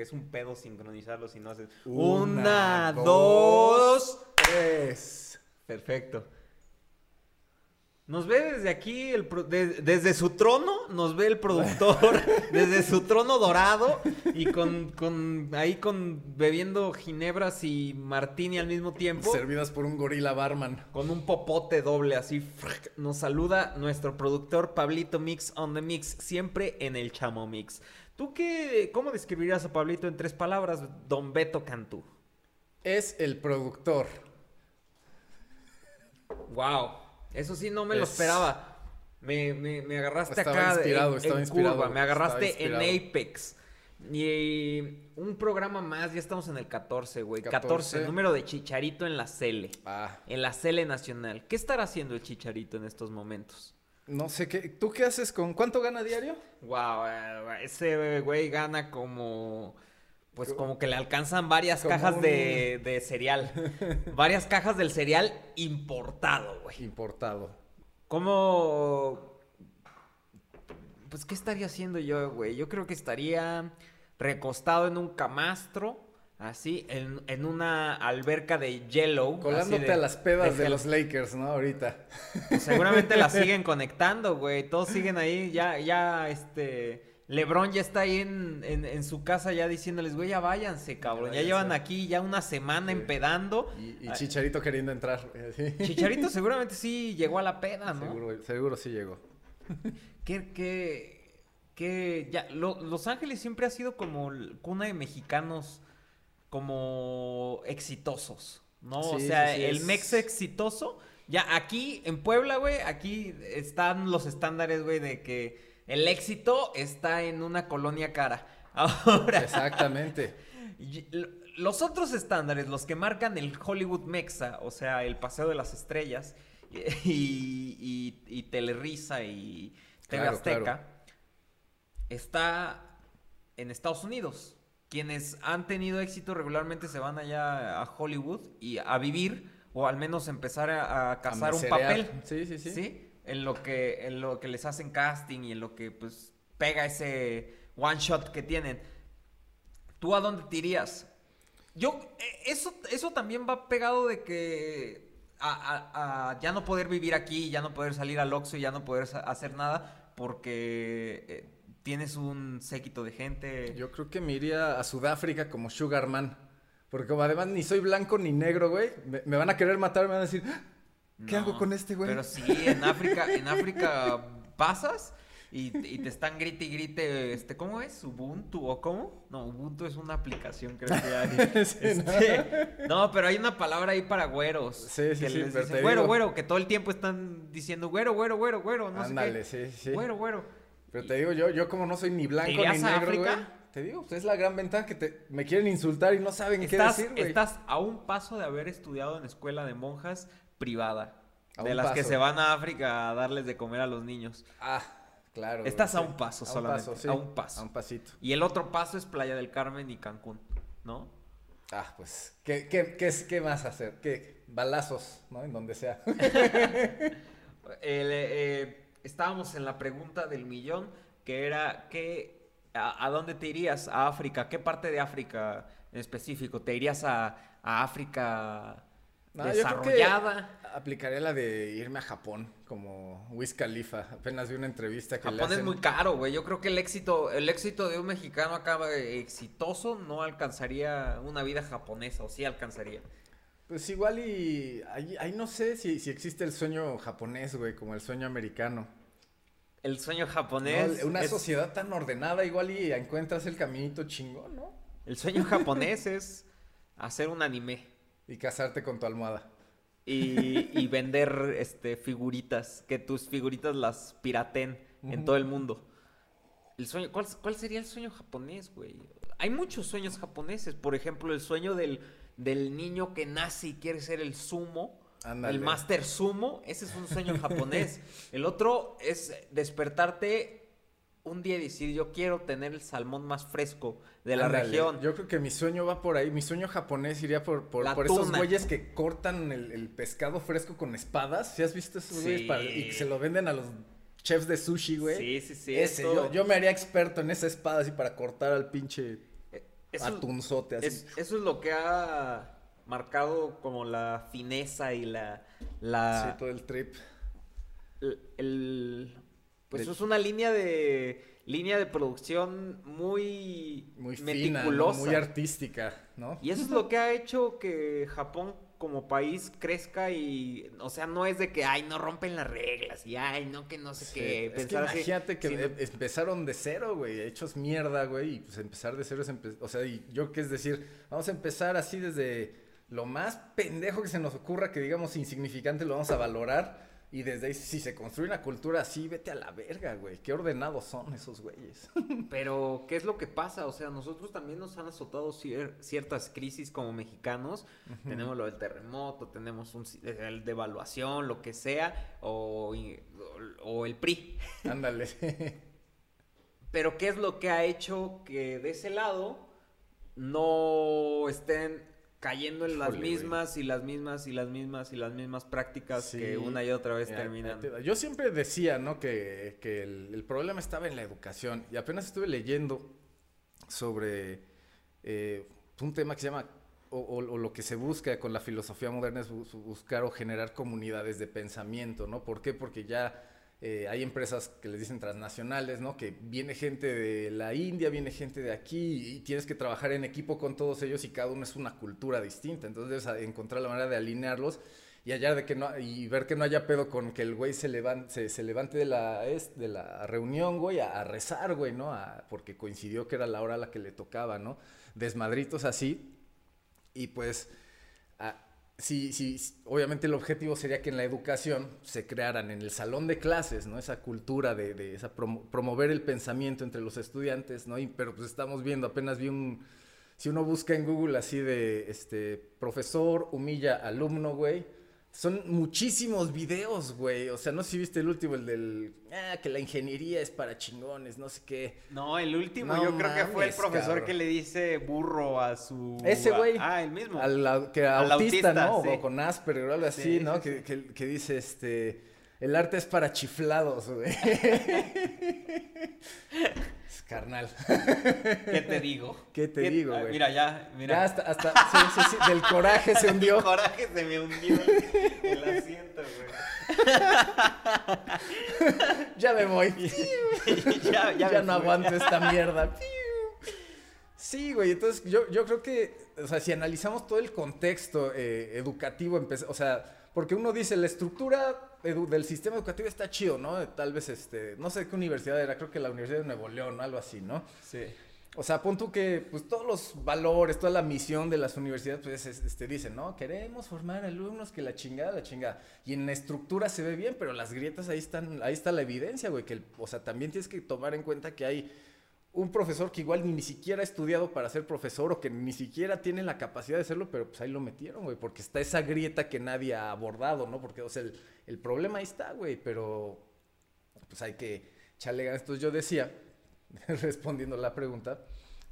porque es un pedo sincronizarlo si no haces. Una, dos, tres. Perfecto. Nos ve desde aquí, el pro- de- desde su trono, nos ve el productor, desde su trono dorado y con, con ahí con bebiendo ginebras y martini al mismo tiempo. Servidas por un gorila barman. Con un popote doble así. Nos saluda nuestro productor Pablito Mix on the Mix, siempre en el Chamo Mix. ¿Tú qué, cómo describirías a Pablito en tres palabras, Don Beto Cantú? Es el productor. Wow, eso sí no me lo Es- esperaba. Me, me- me agarraste Estaba acá inspirado, en, estaba en inspirado, curva, me agarraste en. Apex. Y un programa más, ya estamos en el 14, güey. 14, 14. número de Chicharito en la Cele. Ah, En la Cele Nacional. ¿Qué estará haciendo el Chicharito en estos momentos? No sé qué. ¿Tú qué haces con cuánto gana diario? Wow, ese güey gana como. Pues como que le alcanzan varias Como cajas un- de, de cereal. varias cajas del cereal importado, güey. Importado. ¿Cómo. Pues, ¿qué estaría haciendo yo, güey? Yo creo que estaría recostado en un camastro, así, en, en una alberca de yellow. Colándote de- a las pedas de, los Lakers, ¿no? Ahorita. Pues seguramente la siguen conectando, güey. Todos siguen ahí, ya, ya, este. Lebron ya está ahí en, en- en su casa ya diciéndoles, güey, ya váyanse, cabrón. Ya váyanse. llevan aquí ya una semana Sí. empedando. Y, y Ah, Chicharito queriendo entrar. eh, sí. Chicharito seguramente sí llegó a la peda, ¿no? Seguro, seguro sí llegó. Que, que, que ya, Lo- Los Ángeles siempre ha sido como cuna de mexicanos como exitosos, ¿no? o sea, sí, sí, el es- mex exitoso, ya aquí en Puebla, güey, aquí están los estándares, güey, de que el éxito está en una colonia cara. Ahora, Exactamente. los otros estándares, los que marcan el Hollywood Mexa, o sea, el Paseo de las Estrellas y, y, y Telerisa y TV Claro, Azteca, claro. está en Estados Unidos. Quienes han tenido éxito regularmente se van allá a Hollywood y a vivir o al menos empezar a, a cazar un papel. Sí, sí, sí. ¿sí? En lo que, en lo que les hacen casting y en lo que pues pega ese one shot que tienen. ¿Tú a dónde te irías? Yo, eh, eso, eso también va pegado de que a, ya no poder vivir aquí, ya no poder salir al Oxxo y ya no poder hacer nada porque eh, tienes un séquito de gente. Yo creo que me iría a Sudáfrica como Sugarman. Porque como además ni soy blanco ni negro, güey. Me, me van a querer matar, me van a decir, "Ah, ¿qué No, hago con este güey? Pero sí, en África, en África pasas y, y te están grite y grite, este, ¿cómo es? ¿Ubuntu o cómo? No, Ubuntu es una aplicación, creo que hay. Sí, Este, no, pero hay una palabra ahí para güeros. Sí, sí, que sí, les dicen, güero, güero, que todo el tiempo están diciendo güero, güero, güero, güero, no Ándale, sé sí, qué. sí. Güero, güero. Pero te digo, yo, yo como no soy ni blanco ni negro, güey. Te digo, pues es la gran ventaja que te, me quieren insultar y no saben qué decir, güey. estás a un paso de haber estudiado en escuela de monjas privada. A de las que se van a África a darles de comer a los niños. Ah, claro. güey, Estás a un paso A un solamente, paso, sí. a un paso. A un pasito. Y el otro paso es Playa del Carmen y Cancún, ¿no? Ah, pues, ¿qué, qué, qué, qué más hacer? ¿Qué? Balazos, ¿no? En donde sea. El, eh, estábamos en la pregunta del millón, que era, ¿qué, a, a dónde te irías? ¿A África? ¿Qué parte de África en específico? ¿Te irías a, a África No, yo desarrollada? Aplicaría la de irme a Japón, como Wiz Khalifa. Apenas vi una entrevista que le Japón es hacen. muy caro, güey. Yo creo que el éxito, el éxito de un mexicano acá exitoso no alcanzaría una vida japonesa, o sí alcanzaría. Pues igual y ahí, ahí no sé si, si existe el sueño japonés, güey, como el sueño americano. El sueño ¿no? japonés. Una es- sociedad tan ordenada, igual y encuentras el caminito chingón, ¿no? El sueño japonés es hacer un anime Y casarte con tu almohada. y, y vender este, figuritas, que tus figuritas las piraten en todo el mundo. El sueño, ¿cuál, cuál sería el sueño japonés, güey? Hay muchos sueños japoneses. Por ejemplo, el sueño del, del niño que nace y quiere ser el sumo. El Master Sumo, ese es un sueño japonés. El otro es despertarte un día y decir, yo quiero tener el salmón más fresco de la región. Yo creo que mi sueño va por ahí. Mi sueño japonés iría por, por, esos güeyes que cortan el, el pescado fresco con espadas. ¿Sí has visto esos güeyes? Sí. Y que se lo venden a los chefs de sushi, güey. Sí, sí, sí. Ese, yo, yo me haría experto en esa espada así para cortar al pinche eso- atunzote así. Es- eso es lo que ha marcado como la fineza y la... la Sí, todo el trip. el, el- pues Del- es una línea de línea de producción muy Muy meticulosa. Muy artística, ¿no? y eso es lo que ha hecho que Japón como país crezca y o sea no es de que ay no rompen las reglas y ay no que no sé Sí, qué es que así, imagínate que sino- em- empezaron de cero, güey, hechos mierda, güey, y pues empezar de cero es empe- o sea, y yo qué es decir, vamos a empezar así desde lo más pendejo que se nos ocurra, que digamos insignificante, lo vamos a valorar, y desde ahí, si se construye una cultura así, vete a la verga, güey, qué ordenados son esos güeyes. Pero, ¿qué es lo que pasa? O sea, nosotros también nos han azotado cier- ciertas crisis como mexicanos. Tenemos lo del terremoto, tenemos un, el devaluación, lo que sea, o- o el PRI. Ándale. Pero, ¿qué es lo que ha hecho que de ese lado no estén cayendo en las güey. mismas y las mismas y las mismas y las mismas prácticas Sí. que una y otra vez terminan? Yo siempre decía, ¿no? Que, que el, el problema estaba en la educación. Y apenas estuve leyendo sobre eh, un tema que se llama, o, o- o lo que se busca con la filosofía moderna es bus- buscar o generar comunidades de pensamiento, ¿no? ¿Por qué? Porque ya eh, hay empresas que les dicen transnacionales, ¿no? Que viene gente de la India, viene gente de aquí y tienes que trabajar en equipo con todos ellos y cada uno es una cultura distinta. Entonces, encontrar la manera de alinearlos y hallar de que no y ver que no haya pedo con que el güey se levante se, se levante de la de la reunión güey a, a rezar güey no a- porque coincidió que era la hora a la que le tocaba no desmadritos así y pues a- sí, sí, obviamente el objetivo sería que en la educación se crearan en el salón de clases, ¿no? Esa cultura de, de esa promo- promover el pensamiento entre los estudiantes, ¿no? Y- pero pues estamos viendo, apenas vi un, si uno busca en Google así de, este, profesor humilla alumno, güey, son muchísimos videos, güey. O sea, no sé si viste el último, el del, ah, que la ingeniería es para chingones, no sé qué. No, el último No yo creo que fue el profesor cabrón. que le dice burro a su... Ese güey. Ah, el mismo. Al, que Al autista, autista, ¿no? sí. O con Asperger o algo así, Sí, ¿no? sí, que, que- que dice, este, el arte es para chiflados, güey. Es Carnal. ¿Qué te digo? ¿Qué te digo, ah, güey? Mira, ya, mira. Ya hasta, hasta, sí, sí, sí, del coraje se El hundió. coraje se me hundió el, el asiento, güey. Ya me voy. ya, ya, ya, me no fui. aguanto esta mierda. Sí, güey, entonces yo, yo creo que, o sea, si analizamos todo el contexto eh, educativo, o sea, porque uno dice, la estructura del sistema educativo está chido, ¿no? Tal vez, este, no sé qué universidad era, creo que la Universidad de Nuevo León, algo así, ¿no? Sí. O sea, pon tú que, pues, todos los valores, toda la misión de las universidades, pues, es- este, dicen, ¿no? Queremos formar alumnos que la chingada, la chingada. Y en la estructura se ve bien, pero las grietas ahí están, ahí está la evidencia, güey, que, el- o sea, también tienes que tomar en cuenta que hay un profesor que igual ni, siquiera ha estudiado para ser profesor o que ni siquiera tiene la capacidad de serlo, pero pues ahí lo metieron, güey, porque está esa grieta que nadie ha abordado, ¿no? Porque, o sea, el, el problema ahí está, güey, pero pues hay que echarle ganas. Entonces yo decía, respondiendo la pregunta,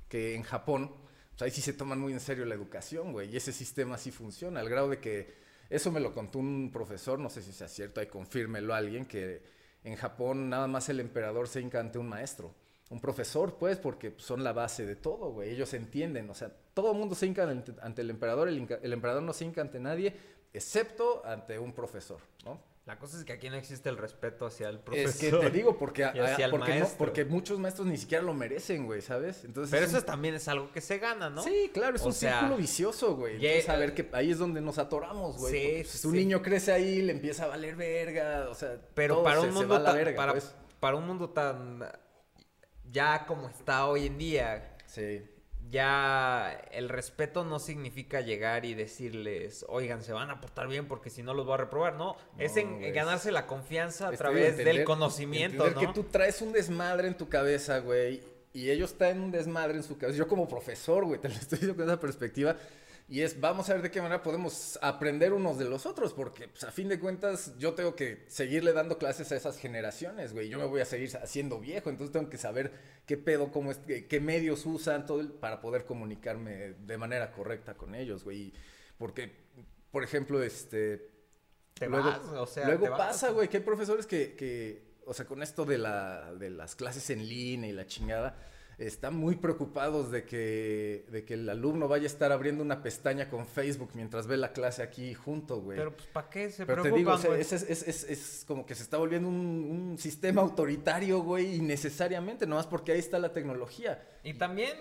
que en Japón, pues ahí sí se toman muy en serio la educación, güey, y ese sistema sí funciona, al grado de que, eso me lo contó un profesor, no sé si sea cierto, ahí confírmelo alguien, que en Japón nada más el emperador se hinca ante un maestro. Un profesor, pues, porque son la base de todo, güey. Ellos entienden, o sea, todo el mundo se hinca ante, ante el emperador, el, emperador no se hinca ante nadie, excepto ante un profesor, ¿no? La cosa es que aquí no existe el respeto hacia el profesor. Es que te digo, porque, a- el porque, no- porque muchos maestros ni siquiera lo merecen, güey, ¿sabes? Entonces Pero es eso un- también es algo que se gana, ¿no? Sí, claro, es O un sea, círculo vicioso, güey. Entonces, a ver que ahí es donde nos atoramos, güey. Sí, porque, sí, pues, un niño crece ahí, le empieza a valer verga, o sea, Pero todo para se- un se mundo va a la tan, verga, para, pues. para un mundo tan ya como está hoy en día, Sí. ya el respeto no significa llegar y decirles, oigan, se van a portar bien porque si no los voy a reprobar. No, es en ganarse la confianza a través entender- del conocimiento, entender ¿no? que tú traes un desmadre en tu cabeza, güey, y ellos traen un desmadre en su cabeza. Yo como profesor, güey, te lo estoy diciendo con esa perspectiva. Y es, vamos a ver de qué manera podemos aprender unos de los otros, porque pues, a fin de cuentas yo tengo que seguirle dando clases a esas generaciones, güey. Yo me voy a seguir haciendo viejo, entonces tengo que saber qué pedo, cómo es, qué, medios usan, todo el- para poder comunicarme de manera correcta con ellos, güey. Porque, por ejemplo, este, Te luego, vas, o sea, luego te vas. pasa, güey, que hay profesores que, que, o sea, con esto de, la, de las clases en línea y la chingada, están muy preocupados de que, de que el alumno vaya a estar abriendo una pestaña con Facebook mientras ve la clase aquí junto, güey. Pero pues, ¿para qué se Pero te preocupan, digo, o sea, güey? es, es, es, es- es como que se está volviendo un, un sistema autoritario, güey, innecesariamente, nomás porque ahí está la tecnología. Y también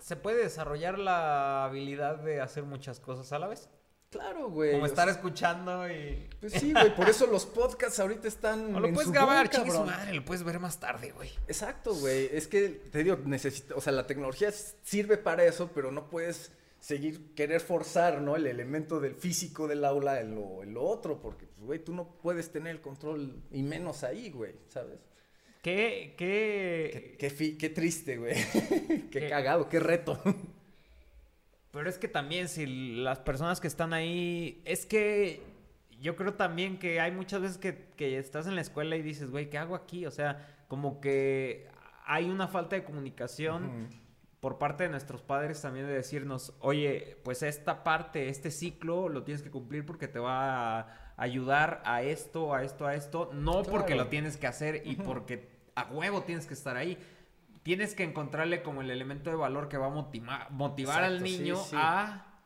se puede desarrollar la habilidad de hacer muchas cosas a la vez. Claro, güey. Como o estar sea, escuchando y... Pues sí, güey, por eso los podcasts ahorita están. O lo en puedes su grabar, chingue su madre, lo puedes ver más tarde, güey. Exacto, güey. Es que, te digo, necesita, o sea, la tecnología sirve para eso, pero no puedes seguir, querer forzar, ¿no? El elemento del físico del aula en lo, en lo otro, porque, pues, güey, tú no puedes tener el control, y menos ahí, güey, ¿sabes? ¿Qué, qué... Qué, qué, fi- qué triste, güey. qué ¿Qué? cagado, qué reto. Pero es que también si las personas que están ahí, es que yo creo también que hay muchas veces que, que estás en la escuela y dices, güey, ¿qué hago aquí? O sea, como que hay una falta de comunicación por parte de nuestros padres también de decirnos, oye, pues esta parte, este ciclo lo tienes que cumplir porque te va a ayudar a esto, a esto, a esto, no porque lo tienes que hacer y porque a huevo tienes que estar ahí. Tienes que encontrarle como el elemento de valor que va a motiva- motivar al Exacto, niño sí. a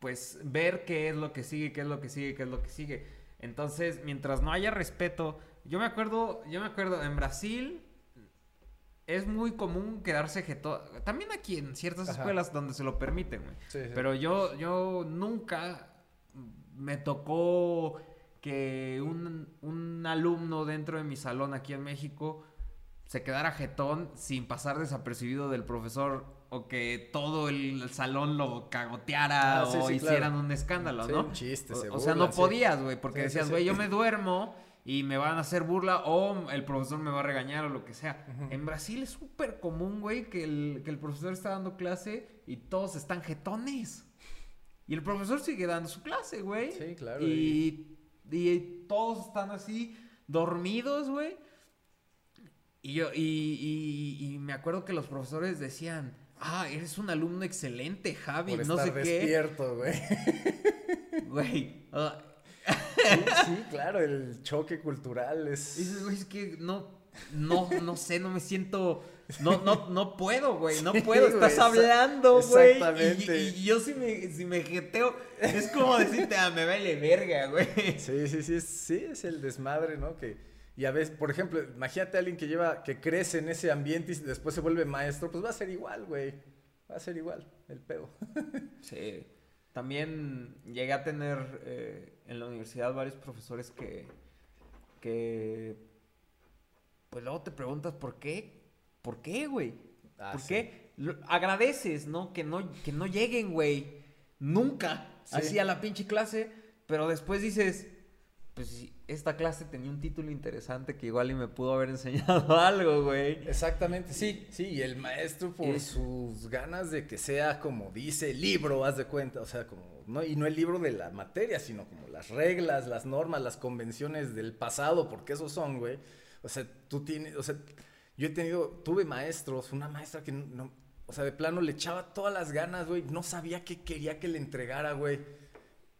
pues ver qué es lo que sigue, qué es lo que sigue, qué es lo que sigue. Entonces, mientras no haya respeto, yo me acuerdo, yo me acuerdo en Brasil es muy común quedarse jetón. También aquí en ciertas Ajá. escuelas donde se lo permiten, güey. Sí. Pero yo, yo nunca me tocó que un, un alumno dentro de mi salón aquí en México se quedara jetón sin pasar desapercibido del profesor o que todo el salón lo cagoteara Ah, sí, o sí, hicieran claro. un escándalo, Sí, ¿no? un chiste, o, se o sea, no podías, güey, porque decías, güey, yo me duermo y me van a hacer burla o el profesor me va a regañar o lo que sea. En Brasil es súper común, güey, que el, que el profesor está dando clase y todos están jetones. Y el profesor sigue dando su clase, güey. Sí, claro, Y, y todos están así, dormidos, güey. Y yo, y, y- y me acuerdo que los profesores decían, ah, eres un alumno excelente, Javi, Por no estar sé qué. despierto, güey. Güey. ah, Sí, sí, claro, el choque cultural es... dices, güey, es que no, no, no sé, no me siento, no, no, no puedo, güey, no puedo, estás hablando, güey. exactamente. Y, y yo si me, si me jeteo, es como decirte, ah, me vale verga, güey. Sí, sí, sí, sí, es el desmadre, ¿no? Que, y a veces, por ejemplo, imagínate a alguien que lleva, que crece en ese ambiente y después se vuelve maestro, pues va a ser igual, güey. Va a ser igual, el pedo. Sí. También llegué a tener eh, en la universidad varios profesores que, que, pues luego te preguntas por qué, por qué, güey, Ah, por sí. qué. Lo- agradeces, ¿no? Que no, que no lleguen, güey, nunca, Sí. así a la pinche clase, pero después dices, pues esta clase tenía un título interesante que igual y me pudo haber enseñado algo, güey. Exactamente, sí, sí, y el maestro por sus ganas de que sea como dice el libro, haz de cuenta, o sea, como, no, y no el libro de la materia, sino como las reglas, las normas, las convenciones del pasado, porque esos son, güey. O sea, tú tienes, o sea, yo he tenido, tuve maestros, una maestra que no, o sea, de plano le echaba todas las ganas, güey, no sabía qué quería que le entregara, güey.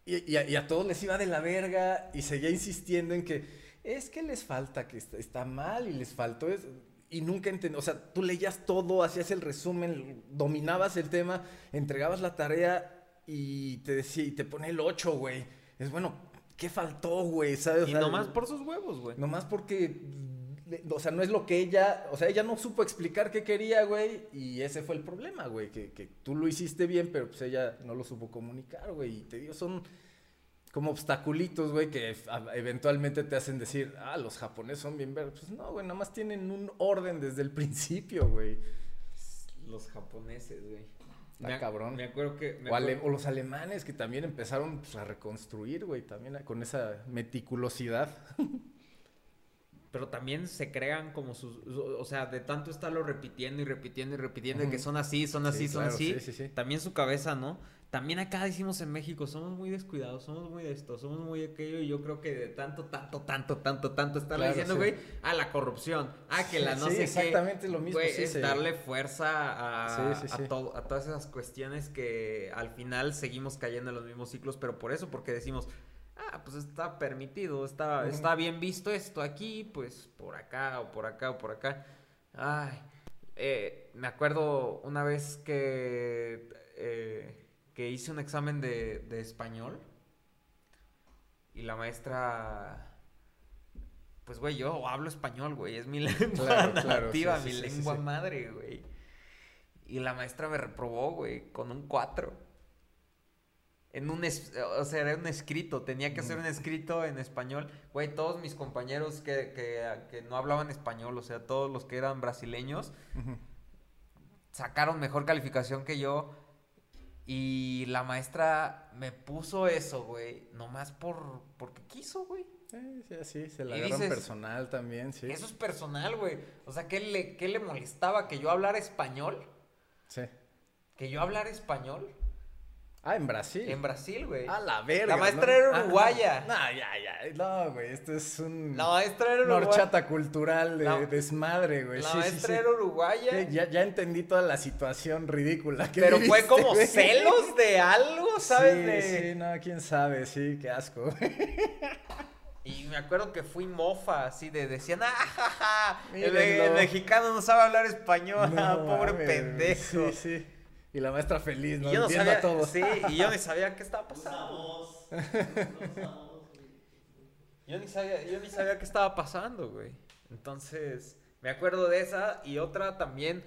Y, y a, y a todos les iba de la verga y seguía insistiendo en que es que les falta, que está, está mal y les faltó eso. Y nunca entendí, o sea, tú leías todo, hacías el resumen, dominabas el tema, entregabas la tarea y te decía, y te pone el 8, güey. Es bueno, ¿qué faltó, güey? ¿Sabes? O Y sea, nomás por sus huevos, güey. Nomás porque, o sea, no es lo que ella, o sea, ella no supo explicar qué quería, güey, y ese fue el problema, güey, que, que tú lo hiciste bien, pero pues ella no lo supo comunicar, güey, y te digo, son como obstaculitos, güey, que eventualmente te hacen decir, ah, los japoneses son bien verdes. Pues no, güey, nomás tienen un orden desde el principio, güey. Los japoneses, güey. Está cabrón. Me acuerdo que... me O, ale- acuerdo- o los alemanes que también empezaron pues, a reconstruir, güey, también con esa meticulosidad. Pero también se crean como sus... O sea, de tanto estarlo repitiendo y repitiendo y repitiendo de que Ujú. son así, son así, Sí, son claro, así. sí, sí, sí. También su cabeza, ¿no? También acá decimos en México, somos muy descuidados, somos muy de esto, somos muy de aquello. Y yo creo que de tanto, tanto, tanto, tanto, tanto estarle Claro, diciendo, güey, a la corrupción, a que la no sé exactamente qué. lo mismo, Güey, es darle fuerza a, a todo- a todas esas cuestiones que al final seguimos cayendo en los mismos ciclos. Pero por eso, porque decimos, ah, pues está permitido, está, está bien visto esto aquí, pues por acá o por acá o por acá. Ay, eh, me acuerdo una vez que, eh, que hice un examen de, de español y la maestra pues, güey, yo hablo español, güey. Es mi lengua nativa, mi lengua madre, güey. Y la maestra me reprobó, güey, con un 4. En un, o sea, era un escrito, tenía que hacer un escrito en español. Güey, todos mis compañeros que, que, no hablaban español, o sea, todos los que eran brasileños, sacaron mejor calificación que yo. Y la maestra me puso eso, güey, nomás por, porque quiso, güey. Sí, sí, sí, se la agarran personal también, sí. Eso es personal, güey. O sea, ¿qué le, ¿qué le molestaba? ¿Que yo hablara español? Sí. ¿Que yo hablara español? Ah, en Brasil. En Brasil, güey. Ah, la verga. La maestra era ah, uruguaya. no, ya, ya. No, güey, esto es un. La maestra era uruguaya. horchata cultural de desmadre, güey. La maestra era uruguaya. ya, ya entendí toda la situación ridícula que Pero fue como celos de algo, ¿sabes? Sí, sí, no, quién sabe, sí, qué asco. Y me acuerdo que fui mofa, así de decían, ¡ah, El, mexicano no sabe hablar español, pobre pendejo. Sí, sí. Y la maestra feliz, ¿no? Y yo no sabía, todo. Sí, y yo ni sabía qué estaba pasando. yo ni sabía, yo ni sabía qué estaba pasando, güey. Entonces, me acuerdo de esa y otra también.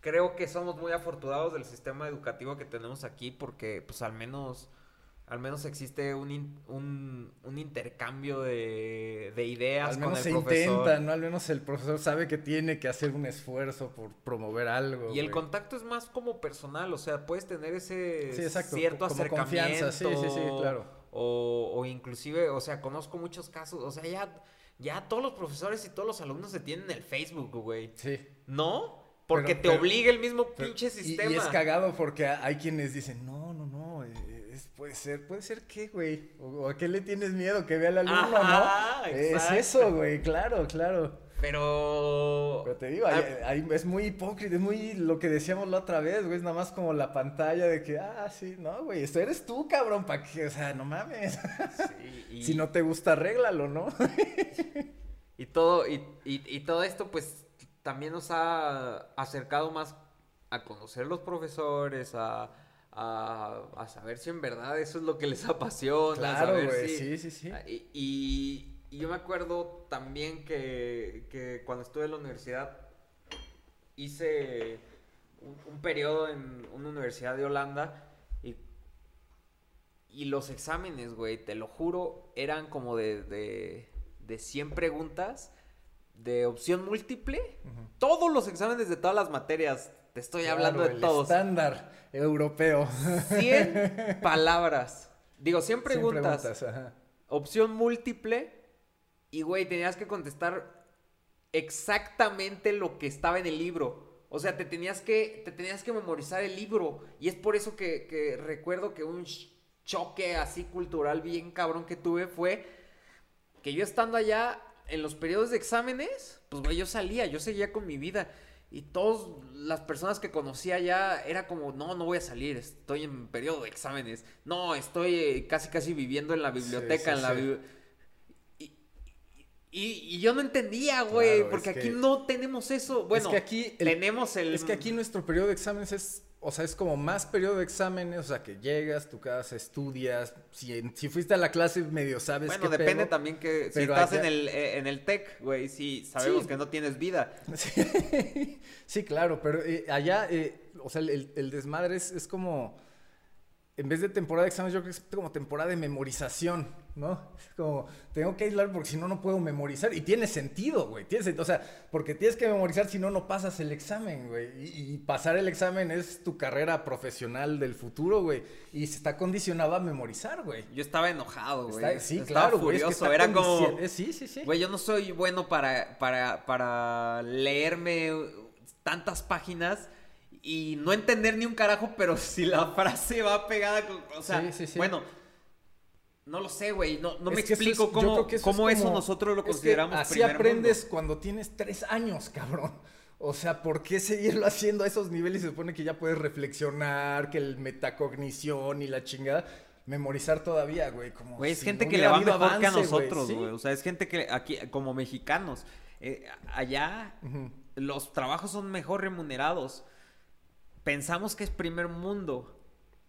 Creo que somos muy afortunados del sistema educativo que tenemos aquí porque, pues, al menos al menos existe un, un, intercambio de, de, ideas al menos se intenta, ¿no? Al menos el profesor sabe que tiene que hacer un esfuerzo por promover algo. Y el contacto es más como personal, o sea, puedes tener ese cierto acercamiento. Sí, sí, sí, claro. O, o inclusive, o sea, conozco muchos casos, o sea, ya, ya todos los profesores y todos los alumnos se tienen el Facebook, güey. Sí. ¿No? Porque te obliga el mismo pinche sistema. Y, es cagado porque hay quienes dicen, no, Puede ser, puede ser qué, güey. O, a qué le tienes miedo que vea al alumno, ¿no? Es eso, güey, claro, claro. Pero. Pero te digo, ah, es muy hipócrita, es muy lo que decíamos la otra vez, güey. Es nada más como la pantalla de que, ah, sí, no, güey, esto eres tú, cabrón, para que, o sea, no mames. Sí, si no te gusta, arréglalo, ¿no? y todo, y, y todo esto, pues, también nos ha acercado más a conocer los profesores, a a, saber si en verdad eso es lo que les apasiona. Claro, güey, sí, sí, sí. Y, yo me acuerdo también que, cuando estuve en la universidad hice un, periodo en una universidad de Holanda y, y los exámenes, güey, te lo juro, eran como de, de, de 100 preguntas de opción múltiple. Todos los exámenes de todas las materias estoy hablando de el todos. Estándar europeo. 100 palabras. Digo, 100 preguntas. Opción múltiple. Y, güey, tenías que contestar exactamente lo que estaba en el libro. O sea, te tenías que, te tenías que memorizar el libro. Y es por eso que, que recuerdo que un choque así cultural bien cabrón que tuve fue que yo estando allá en los periodos de exámenes, pues, güey, yo salía, yo seguía con mi vida. Y todas las personas que conocía ya era como, no, no voy a salir, estoy en periodo de exámenes. No, estoy eh, casi, casi viviendo en la biblioteca, en la y, y, yo no entendía, güey, porque aquí no tenemos eso. Bueno, aquí tenemos el... Es que aquí nuestro periodo de exámenes es o sea, es como más periodo de exámenes, o sea, que llegas, tu casa, estudias, si, si fuiste a la clase medio sabes Bueno, depende también que si estás en el eh, en el tech, güey, sí, sabemos que no tienes vida. Sí, claro, pero eh, allá, eh, o sea, el, el desmadre es, es como en vez de temporada de exámenes, yo creo que es como temporada de memorización, ¿no? Es como, tengo que aislar porque si no, no puedo memorizar. Y tiene sentido, güey. Tiene O sea, porque tienes que memorizar si no, no pasas el examen, güey. Y, pasar el examen es tu carrera profesional del futuro, güey. Y se está condicionado a memorizar, güey. Yo estaba enojado, güey. sí, claro, güey. Era como. Sí, sí, sí. Güey, yo no soy bueno para, para, para leerme tantas páginas y no entender ni un carajo, pero si la frase va pegada con, o sea, bueno, no lo sé, güey, no, no me explico cómo, eso, cómo eso nosotros lo consideramos Así aprendes cuando tienes tres años, cabrón. O sea, ¿por qué seguirlo haciendo a esos niveles? Se supone que ya puedes reflexionar, que el metacognición y la chingada. memorizar todavía, güey. Como Güey, es si gente no que le va mejor que a güey. nosotros, Sí. güey. O sea, es gente que aquí, como mexicanos, eh, allá los trabajos son mejor remunerados. Pensamos que es primer mundo.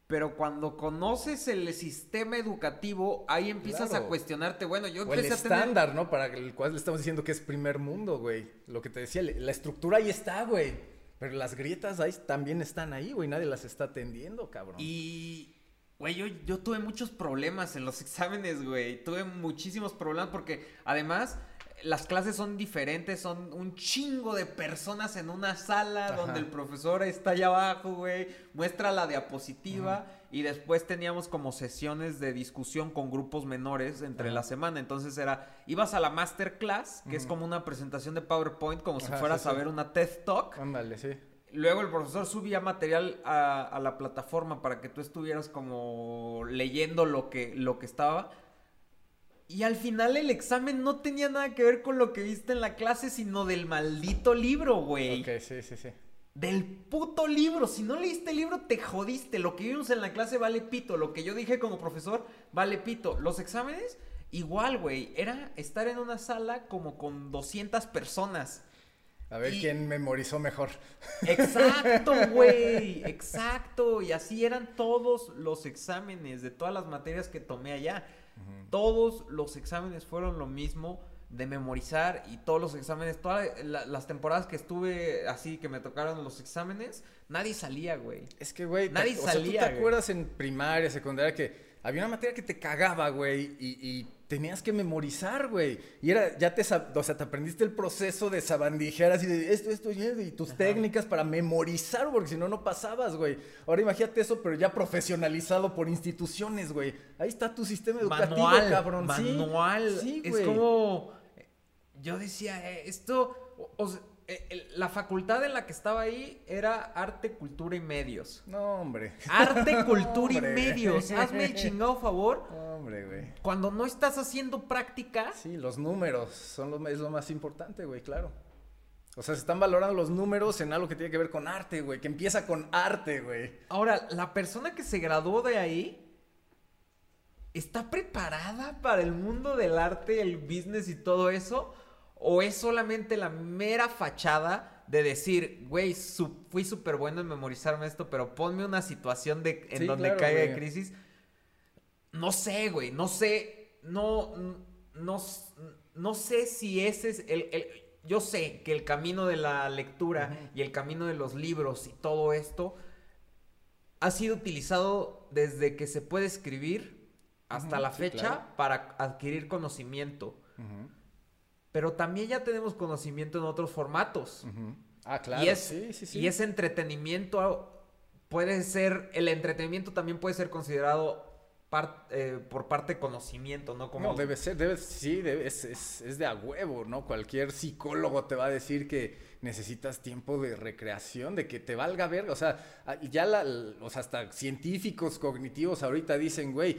Pero cuando conoces el sistema educativo, ahí empiezas Claro. a cuestionarte. Bueno, yo O el empecé a tener estándar, ¿no? Para el cual le estamos diciendo que es primer mundo, güey. Lo que te decía, la estructura ahí está, güey. Pero las grietas ahí también están ahí, güey. Nadie las está atendiendo, cabrón. Y, güey, yo, yo tuve muchos problemas en los exámenes, güey. Tuve muchísimos problemas porque además las clases son diferentes, son un chingo de personas en una sala Ajá. donde el profesor está allá abajo, güey, muestra la diapositiva y después teníamos como sesiones de discusión con grupos menores entre Ajá. la semana. Entonces era, ibas a la masterclass, que es como una presentación de PowerPoint, como si fueras sí, a sí. ver una TED Talk. Ándale, sí. Luego el profesor subía material a, a la plataforma para que tú estuvieras como leyendo lo que, lo que estaba. Y al final el examen no tenía nada que ver con lo que viste en la clase, sino del maldito libro, güey. Ok, sí, sí, sí. Del puto libro. Si no leíste el libro, te jodiste. Lo que vimos en la clase vale pito. Lo que yo dije como profesor vale pito. Los exámenes, igual, güey. Era estar en una sala como con 200 personas. A ver Y- quién memorizó mejor. Exacto, güey. Exacto. Y así eran todos los exámenes de todas las materias que tomé allá. Todos los exámenes fueron lo mismo de memorizar y todos los exámenes, todas la- las temporadas que estuve así, que me tocaron los exámenes, nadie salía, güey. Es que, güey, te- Nadie o sea, ¿tú salía, te güey. acuerdas en primaria, secundaria que había una materia que te cagaba, güey, y, y tenías que memorizar, güey. Y era, ya te, o sea, te aprendiste el proceso de sabandijear así de esto, esto y esto, y tus técnicas para memorizar, porque si no, no pasabas, güey. Ahora imagínate eso, pero ya profesionalizado por instituciones, güey. Ahí está tu sistema educativo, manual, cabrón. Sí, manual. Sí, es güey. como, yo decía, eh, esto, o- sea, eh, la facultad en la que estaba ahí era arte, cultura y medios. No, hombre. Arte, cultura y Hombre. medios. Hazme el chingado favor. Hombre, güey. Cuando no estás haciendo práctica, Sí, los números son lo, es lo más importante, güey, claro. O sea, se están valorando los números en algo que tiene que ver con arte, güey, que empieza con arte, güey. ahora, la persona que se graduó de ahí está preparada para el mundo del arte, el business y todo eso, o es solamente la mera fachada de decir, güey, su- fui súper bueno en memorizarme esto, pero ponme una situación de, en Sí, donde claro, caiga de crisis. No sé, güey, no sé, no, no, no sé si ese es el, el- yo sé que el camino de la lectura y el camino de los libros y todo esto ha sido utilizado desde que se puede escribir hasta la sí, fecha claro. para adquirir conocimiento. Pero también ya tenemos conocimiento en otros formatos. Ah, claro. y, es, sí, sí, sí. y ese entretenimiento puede ser, el entretenimiento también puede ser considerado eh, por parte de conocimiento, ¿no? Como No, debe ser, debe, sí, debe- es, es- es de a huevo, ¿no? Cualquier psicólogo te va a decir que necesitas tiempo de recreación, de que te valga ver, o sea, ya la, o sea, hasta científicos cognitivos ahorita dicen, güey,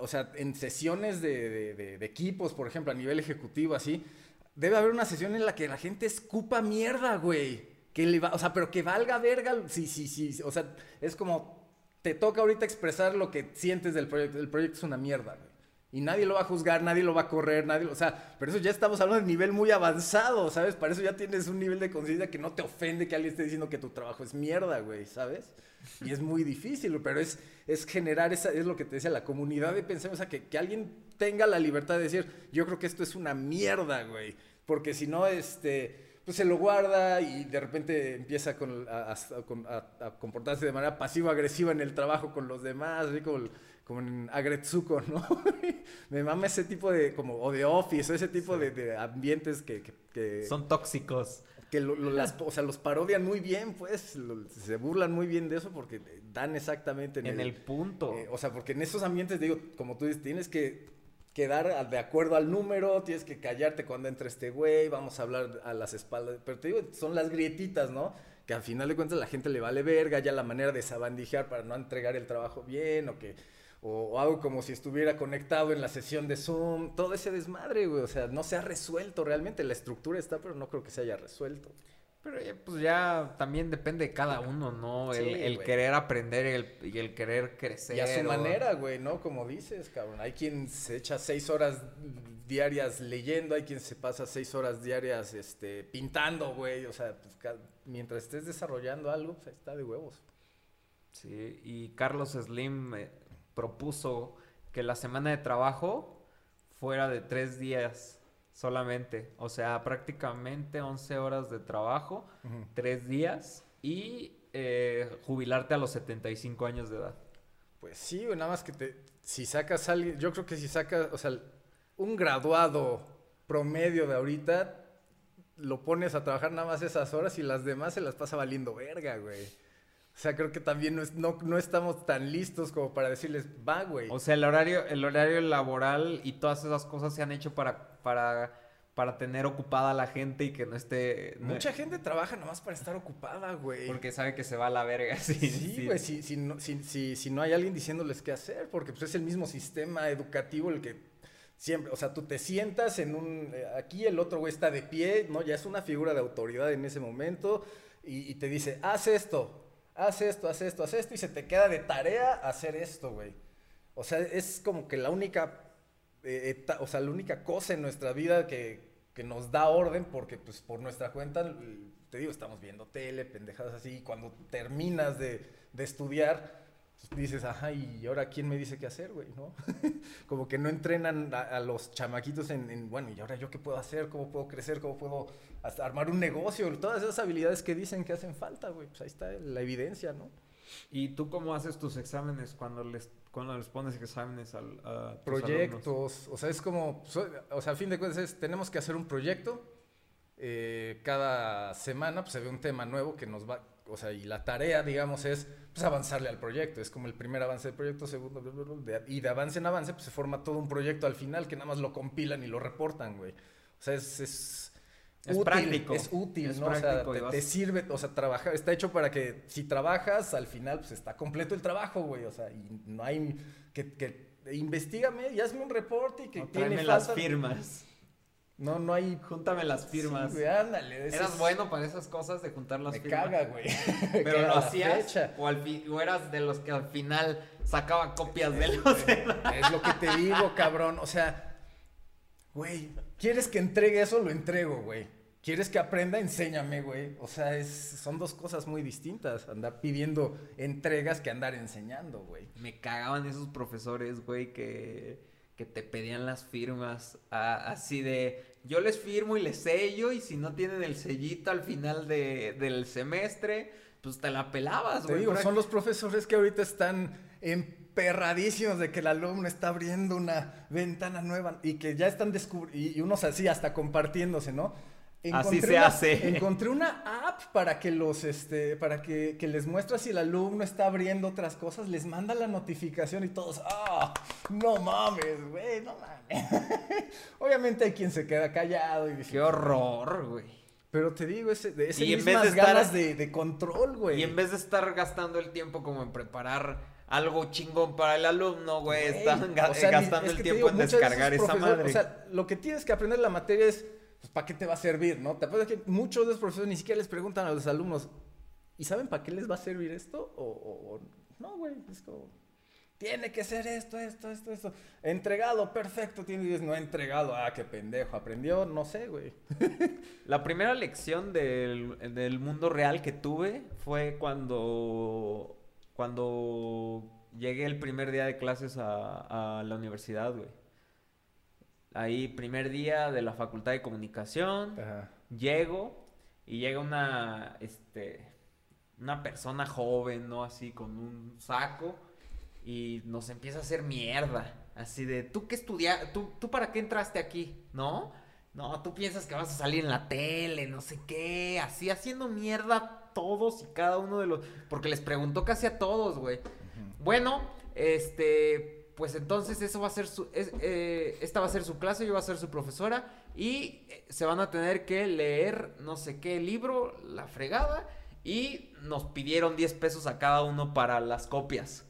o sea, en sesiones de, de- de- de equipos, por ejemplo, a nivel ejecutivo, así, debe haber una sesión en la que la gente escupa mierda, güey. Que le va, o sea, pero que valga verga, sí, sí, sí, o sea, es como, te toca ahorita expresar lo que sientes del proyecto, el proyecto es una mierda, güey. Y nadie lo va a juzgar, nadie lo va a correr, nadie, lo- o sea, pero eso ya estamos hablando de nivel muy avanzado, ¿sabes? Para eso ya tienes un nivel de conciencia que no te ofende que alguien esté diciendo que tu trabajo es mierda, güey, ¿sabes? Y es muy difícil, pero es, es generar esa, es lo que te decía, la comunidad de pensamiento, o sea, que, que alguien tenga la libertad de decir, yo creo que esto es una mierda, güey, porque si no, este, pues se lo guarda y de repente empieza con, a, comportarse de manera pasivo-agresiva en el trabajo con los demás, así como, el- como en Agretsuko, ¿no? Me mama ese tipo de, como, o de office, o ese tipo de, de ambientes que, que, que- son tóxicos. que lo- lo- las, o sea, los parodian muy bien, pues, lo- se burlan muy bien de eso porque dan exactamente en, En el punto. eh, o sea, porque en esos ambientes, digo, como tú dices, tienes que quedar de acuerdo al número, tienes que callarte cuando entre este güey, vamos a hablar a las espaldas. Pero te digo, son las grietitas, ¿no? Que al final de cuentas la gente le vale verga, ya la manera de sabandijear para no entregar el trabajo bien, o que. O, o algo como si estuviera conectado en la sesión de Zoom, todo ese desmadre, güey. O sea, no se ha resuelto realmente. La estructura está, pero no creo que se haya resuelto. Pero eh, pues ya también depende de cada uno, ¿no? El, Sí, el güey. querer aprender y el, y el querer crecer. Y a su o- manera, güey, ¿no? Como dices, cabrón. Hay quien se echa seis horas diarias leyendo, hay quien se pasa seis horas diarias este, pintando, güey. O sea, pues, ca- mientras estés desarrollando algo, pues está de huevos. Sí, y Carlos Slim eh, propuso que la semana de trabajo fuera de tres días solamente. O sea, prácticamente 11 horas de trabajo, tres días y eh, jubilarte a los 75 años de edad. Pues sí, nada más que te, si sacas a alguien, yo creo que si sacas, o sea, un graduado promedio de ahorita, lo pones a trabajar nada más esas horas y las demás se las pasa valiendo verga, güey. O sea, creo que también no, es- no, no estamos tan listos como para decirles, va, güey. O sea, el horario, el horario laboral y todas esas cosas se han hecho para, para, para tener ocupada a la gente y que no esté... no- Mucha gente trabaja nada más para estar ocupada, güey. Porque sabe que se va a la verga. Sí, Sí, güey, si, si, no, si, si- si no hay alguien diciéndoles qué hacer, porque pues es el mismo sistema educativo el que siempre, o sea, tú te sientas en un, eh, aquí el otro güey está de pie, ¿no? Ya es una figura de autoridad en ese momento y, y te dice, haz esto, haz esto, haz esto, haz esto, y se te queda de tarea hacer esto, güey. O sea, es como que la única, eh, o sea, la única cosa en nuestra vida que, que nos da orden, porque pues por nuestra cuenta, te digo, estamos viendo tele, pendejadas así, y cuando terminas de, de estudiar, dices, ajá, ¿y ahora quién me dice qué hacer, güey? ¿No? como que no entrenan a, a los chamaquitos en, en, bueno, ¿y ahora yo qué puedo hacer? ¿Cómo puedo crecer? ¿Cómo puedo hasta armar un negocio? Todas esas habilidades que dicen que hacen falta, güey, pues ahí está la evidencia, ¿no? ¿Y tú cómo haces tus exámenes cuando les, cuando les pones exámenes al, a tus alumnos? proyectos, o sea, es como, o sea, a fin de cuentas es, tenemos que hacer un proyecto, eh, cada semana pues se ve un tema nuevo que nos va, o sea, y la tarea, digamos, es pues avanzarle al proyecto, es como el primer avance del proyecto, segundo, bla, bla, bla, de- y de avance en avance pues se forma todo un proyecto al final que nada más lo compilan y lo reportan, güey. O sea, es... es Es útil, práctico. Es útil, Es ¿no? O sea, te, vas- te sirve, o sea, trabajar, está hecho para que si trabajas, al final, pues está completo el trabajo, güey. O sea, y no hay que, que investigame y hazme un reporte y que O tiene las firmas. No, no hay. Júntame las firmas. Sí, güey, ándale. ¿Eras es- bueno para esas cosas de juntar las Me firmas? caga, güey. Pero lo hacías o, al fi- o eras de los que al final sacaba copias de los Es lo que te digo, cabrón. O sea, güey, ¿quieres que entregue eso? Lo entrego, güey. ¿Quieres que aprenda? Enséñame, güey. O sea, es, son dos cosas muy distintas. Andar pidiendo entregas que andar enseñando, güey. Me cagaban esos profesores, güey, que, que te pedían las firmas a- así de yo les firmo y les sello y si no tienen el sellito al final de, del semestre, pues te la pelabas, Te güey. digo, Por son los profesores que ahorita están emperradísimos de que el alumno está abriendo una ventana nueva y que ya están descubriendo, y unos así hasta compartiéndose, ¿no? Así se una- hace. Encontré una app para que los, este, para que, que les muestra si el alumno está abriendo otras cosas, les manda la notificación y todos, ¡ah! No mames, güey, no mames. Obviamente hay quien se queda callado y dice, Qué horror, güey. pero te digo, ese, de ese Y en mismas vez de estar- ganas de, de control, güey. Y en vez de estar gastando el tiempo como en preparar algo chingón para el alumno, güey, están ga- o sea, ni- gastando es el que tiempo digo, en descargar esa madre. O sea, lo que tienes que aprender en la materia es, pues, ¿para qué te va a servir, no? ¿Te acuerdas que muchos de los profesores ni siquiera les preguntan a los alumnos, ¿y saben para qué les va a servir esto? O, no, güey, es como, tiene que ser esto, esto, esto, esto. Entregado, perfecto, tiene 10, no entregado, ah, qué pendejo, aprendió, no sé, güey. La primera lección del, del mundo real que tuve fue cuando, cuando llegué el primer día de clases a, a la universidad, güey. Ahí, primer día de la Facultad de Comunicación, Ajá. llego y llega una, este, una persona joven, ¿no? Así con un saco y nos empieza a hacer mierda. Así de, ¿tú qué estudias? ¿Tú, ¿Tú para qué entraste aquí? ¿No? No, tú piensas que vas a salir en la tele, no sé qué, así haciendo mierda todos y cada uno de los... Porque les preguntó casi a todos, güey. Bueno, este, pues entonces eso va a ser su, es- eh, esta va a ser su clase, yo voy a ser su profesora y eh, se van a tener que leer no sé qué libro, la fregada, y nos pidieron 10 pesos a cada uno para las copias.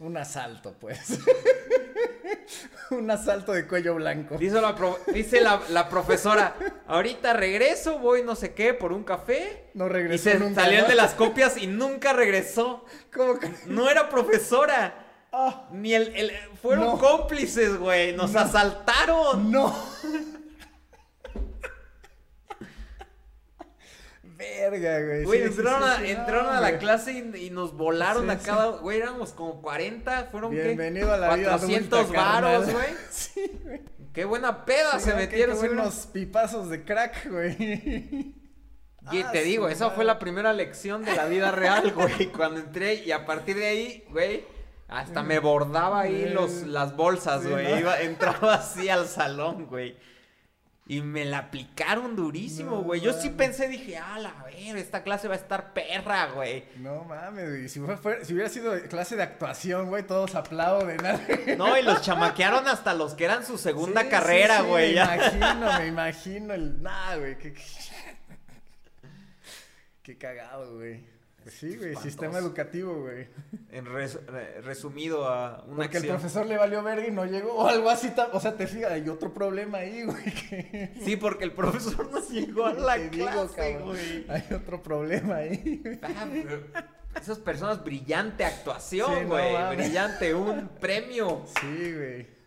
Un asalto, pues. Un asalto de cuello blanco. Dice, la, pro- dice la, la profesora, ahorita regreso, voy no sé qué por un café. No Y regresó se nunca. salió el ¿no? de las copias y nunca regresó. ¿Cómo que? No era profesora. Ah, Ni el, el- fueron No. cómplices, güey. Nos No. asaltaron. no. Verga, güey. Güey, Sí, entraron, sí, a, entraron no, a la güey. clase y, y nos volaron a cada. Güey, éramos como 40. Fueron ¿qué? Bienvenido a la vida 400 adulta, carnal. varos, güey. Sí, güey. Qué buena peda se. Qué- metieron. Qué buenos pipazos de crack, güey. Y Ah, te digo, esa madre. fue la primera lección de la vida real, güey. Cuando entré y a partir de ahí, güey, hasta me bordaba ahí los, las bolsas, Sí, güey. ¿no? Iba- entraba así al salón, güey. Y me la aplicaron durísimo, No güey. Yo sí pensé, dije, ah, la ver, esta clase va a estar perra, güey. No mames, güey. Si, fue- fue- si hubiera sido clase de actuación, güey, todos aplauden. ¿no? Y los chamaquearon hasta los que eran su segunda Sí, carrera, sí, güey. Me imagino, me imagino el. Nah, güey. Qué, qué... qué cagado, güey. Pues sí, güey. Espantoso. Sistema educativo, güey. En res- re- resumido a una Porque el acción. profesor le valió verga y no llegó. O algo así. O sea, te fijas, hay otro problema ahí, güey. que- Sí, porque el profesor no llegó a la Te clase, güey. Hay otro problema ahí, güey. Ah, Esas personas, brillante actuación, güey. brillante, un premio. Sí, güey.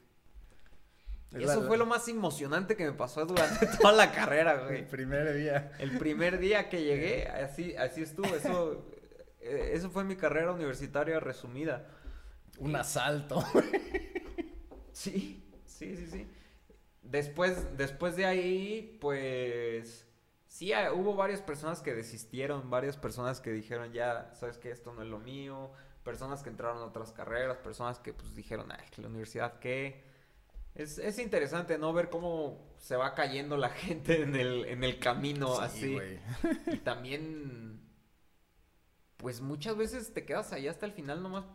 Es Eso la- fue lo más emocionante que me pasó durante toda la carrera, El güey. primer día. El primer día que llegué, así, así estuvo. Eso, eh, eso fue mi carrera universitaria resumida. Un asalto. Sí, sí, sí, sí. Después, después de ahí, pues sí, ah, hubo varias personas que desistieron, varias personas que dijeron ya, sabes que esto no es lo mío, personas que entraron a otras carreras, personas que pues dijeron, ay, la universidad qué. Es, es interesante, ¿no? Ver cómo se va cayendo la gente en el, en el camino Sí, así. Y también, pues muchas veces te quedas ahí hasta el final nomás.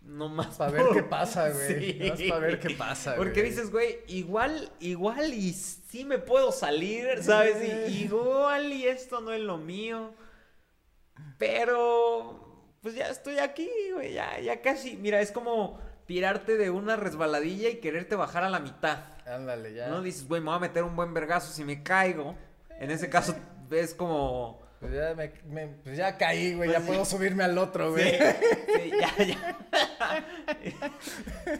Nomás Para ver qué pasa, güey. Sí. Nomás para ver qué pasa, Porque güey. dices, güey, igual, igual y sí me puedo salir, ¿sabes? Y, igual y esto no es lo mío. Pero, pues ya estoy aquí, güey, ya, ya casi. Mira, es como tirarte de una resbaladilla y quererte bajar a la mitad. Ándale, ya. No dices, güey, me voy a meter un buen vergazo si me caigo. En ese caso, es como... Pues ya, me, me- pues ya caí, güey. Pues ya sí. puedo subirme al otro, güey. sí, ya, ya.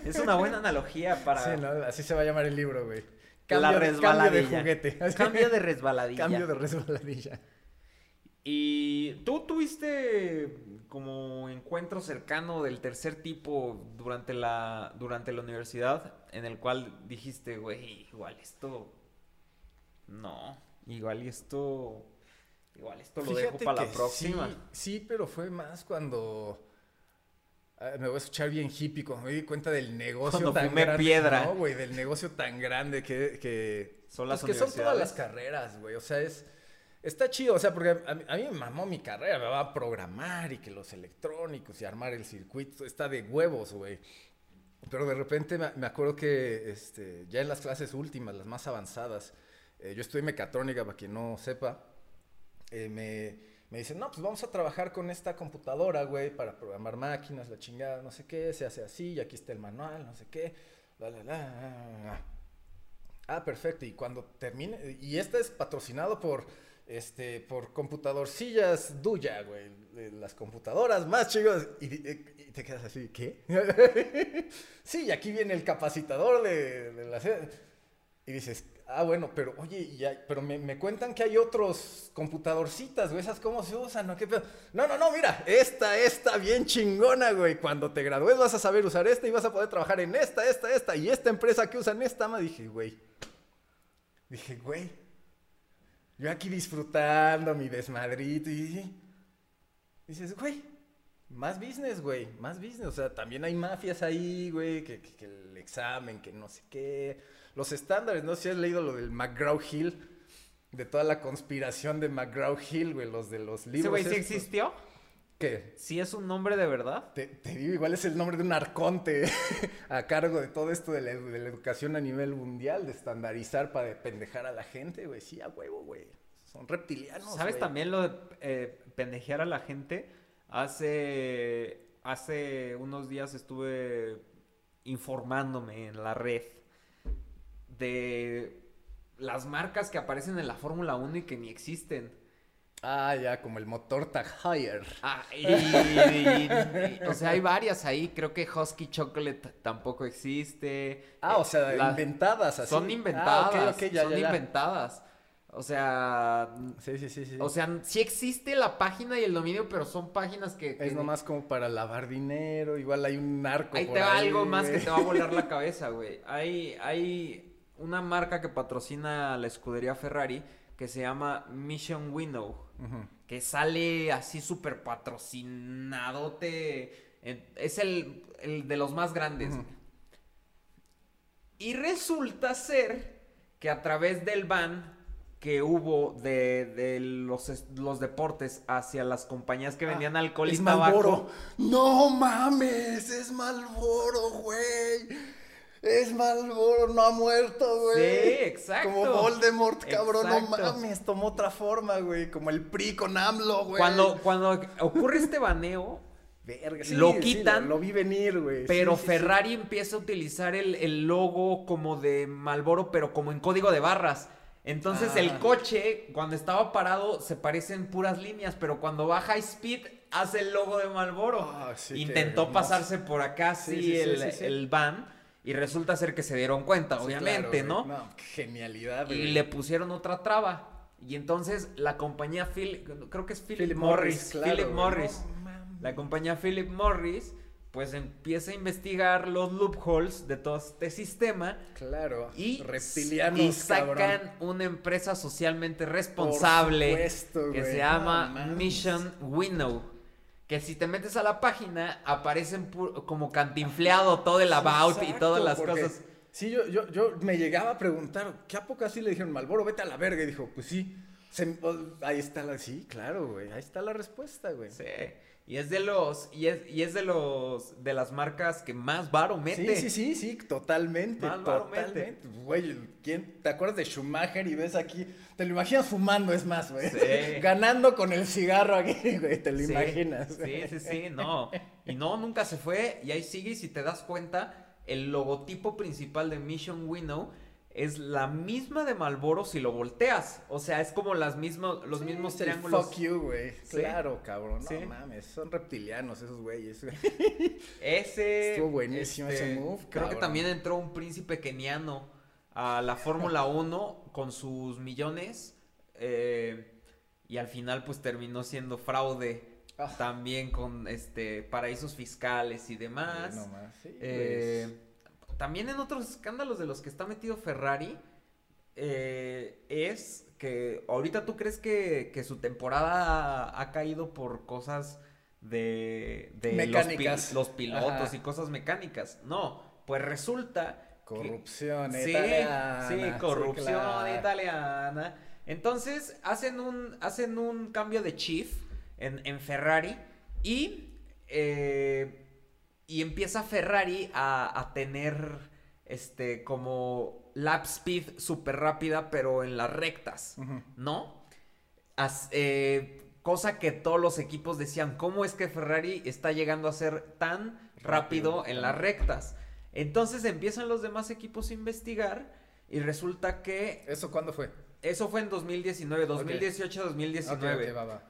Es una buena analogía para... Sí, ¿no? Así se va a llamar el libro, güey. La Cambio de, cambio de resbaladilla. juguete. Cambio de resbaladilla. Cambio de resbaladilla. Y tú tuviste como encuentro cercano del tercer tipo durante la, durante la universidad en el cual dijiste, güey, igual esto... No, igual y esto... Igual esto lo dejo para la próxima. Sí, sí, pero fue más cuando... ah, me voy a escuchar bien hippie cuando me di cuenta del negocio Cuando tan fumé grande. piedra. No, güey, del negocio tan grande que... que Son las pues que son todas las carreras, güey. O sea, es... Está chido, o sea, porque a, mí- me mamó mi carrera, me va a programar y que los electrónicos y armar el circuito, está de huevos, güey. Pero de repente me, me acuerdo que este, ya en las clases últimas, las más avanzadas, eh, yo estudié mecatrónica, para quien no sepa, eh, me, me dicen, no, pues vamos a trabajar con esta computadora, güey, para programar máquinas, la chingada, no sé qué, se hace así, aquí está el manual, no sé qué, la, la, la. Ah, perfecto. Y cuando termine, y este es patrocinado por, este, por computadorcillas Duya, güey, las computadoras más chicos. Y, y- te quedas así, ¿qué? sí, y aquí viene el capacitador de, de la y dices, ah, bueno, pero oye, pero me, me cuentan que hay otros computadorcitas, güey, esas cómo se usan, ¿no? ¿Qué pedo? No, no, no, mira, esta, esta, bien chingona, güey. Cuando te gradúes vas a saber usar esta y vas a poder trabajar en esta, esta, esta, y esta empresa que usan esta, me dije, güey. Dije, güey. Yo aquí disfrutando mi desmadrito y dices, güey, más business, güey, más business. O sea, también hay mafias ahí, güey, que, que- que el examen, que no sé qué. Los estándares, no sé si has leído lo del McGraw-Hill, de toda la conspiración de McGraw-Hill, güey, los de los libros. ¿Ese güey sí estos. existió? ¿Qué? ¿Sí es un nombre de verdad? Te, te digo, igual es el nombre de un arconte a cargo de todo esto de la, de la educación a nivel mundial, de estandarizar para pendejar a la gente, güey. Sí, a huevo, güey. Son reptilianos. ¿Sabes güey. también lo de eh, pendejear a la gente? Hace, hace unos días estuve informándome en la red de las marcas que aparecen en la Fórmula 1 y que ni existen. Ah, ya, como el motor Tag Heuer. Ah, y, y- y- o sea, hay varias ahí. Creo que Husky Chocolate tampoco existe. Ah, o sea, inventadas así. Son inventadas. Ah, ok, ok, ya, son ya, ya. inventadas. O sea, Sí, sí, sí, sí. o sea, sí existe la página y el dominio, pero son páginas que... que- es nomás como para lavar dinero, igual hay un narco Ahí por te va ahí, algo más que te va a volar la cabeza, güey. Hay, hay una marca que patrocina la escudería Ferrari que se llama Mission Que sale así súper patrocinadote. Es el, el de los más grandes. Y resulta ser que a través del ban que hubo de, de los, los deportes hacia las compañías que vendían alcohol y Es tabaco. Malboro. No mames, es Malboro, güey. Es Malboro, no ha muerto, güey. Sí, exacto. Como Voldemort, cabrón, no mames, tomó otra forma, güey. Como el PRI con AMLO, güey. Cuando, cuando ocurre este baneo, Verga, lo sí, quitan, lo, lo vi venir, güey. pero Sí. Ferrari empieza a utilizar el, el logo como de Malboro, pero como en código de barras. Entonces Ah. el coche, cuando estaba parado, se parecen puras líneas, pero cuando va high speed, hace el logo de Malboro. Ah, sí, qué Intentó pasarse por acá, sí, el, sí, sí. el van, y resulta ser que se dieron cuenta, Sí, obviamente, claro, ¿no? genialidad, Y güey. le pusieron otra traba. Y entonces la compañía Phil, creo que es Philip, Philip Morris, Morris, claro, Philip güey. Morris. No. La compañía Philip Morris pues empieza a investigar los loopholes de todo este sistema Claro. y, reptilianos, y sacan cabrón. una empresa socialmente responsable supuesto, que güey. se llama. Mission Winnow. Que si te metes a la página, aparecen como cantinfleado todo el about y todas las cosas. Sí, yo, yo, yo me llegaba a preguntar, ¿qué a poco así le dijeron Malboro, vete a la verga? Y dijo, pues sí. Se- oh, ahí está la, sí, claro, güey. Ahí está la respuesta, güey. Sí. Y es de los, y es, y es de los, de las marcas que más varo mete. Sí, sí, sí, sí, totalmente, Más totalmente. Güey, ¿quién, ¿te acuerdas de Schumacher y ves aquí? Te lo imaginas fumando, es más, güey. Sí. Ganando con el cigarro aquí, güey, te lo Sí, imaginas. Sí, sí, sí, no. Y no, nunca se fue. Y ahí sigue. Y si te das cuenta, el logotipo principal de Mission Winnow es la misma de Malboro si lo volteas. O sea, es como las mismos, los Sí, mismos triángulos. Fuck you, güey. Sí. Claro, cabrón. No Sí. mames, son reptilianos esos güeyes. güey. Ese. Estuvo buenísimo ese move, Creo que también entró un príncipe keniano a la Fórmula 1 con sus millones. eh, y al final, pues terminó siendo fraude. Ah. También con este paraísos fiscales y demás. No más, sí, Eh, también en otros escándalos de los que está metido Ferrari eh, es que ahorita tú crees que, que su temporada ha, ha caído por cosas de, de los pilotos Ajá. y cosas mecánicas. No, pues resulta Corrupción italiana. sí, corrupción claro. italiana. Entonces hacen un, hacen un cambio de chief en, en Ferrari y, eh, y empieza Ferrari a, a tener este como lap speed súper rápida, pero en las rectas. ¿no? As- eh, cosa que todos los equipos decían, ¿cómo es que Ferrari está llegando a ser tan rápido, Rápido, en las rectas? Entonces empiezan los demás equipos a investigar y resulta que ¿Eso cuándo fue? eso fue en 2019, 2018, 2019. Ok, ok, va, va.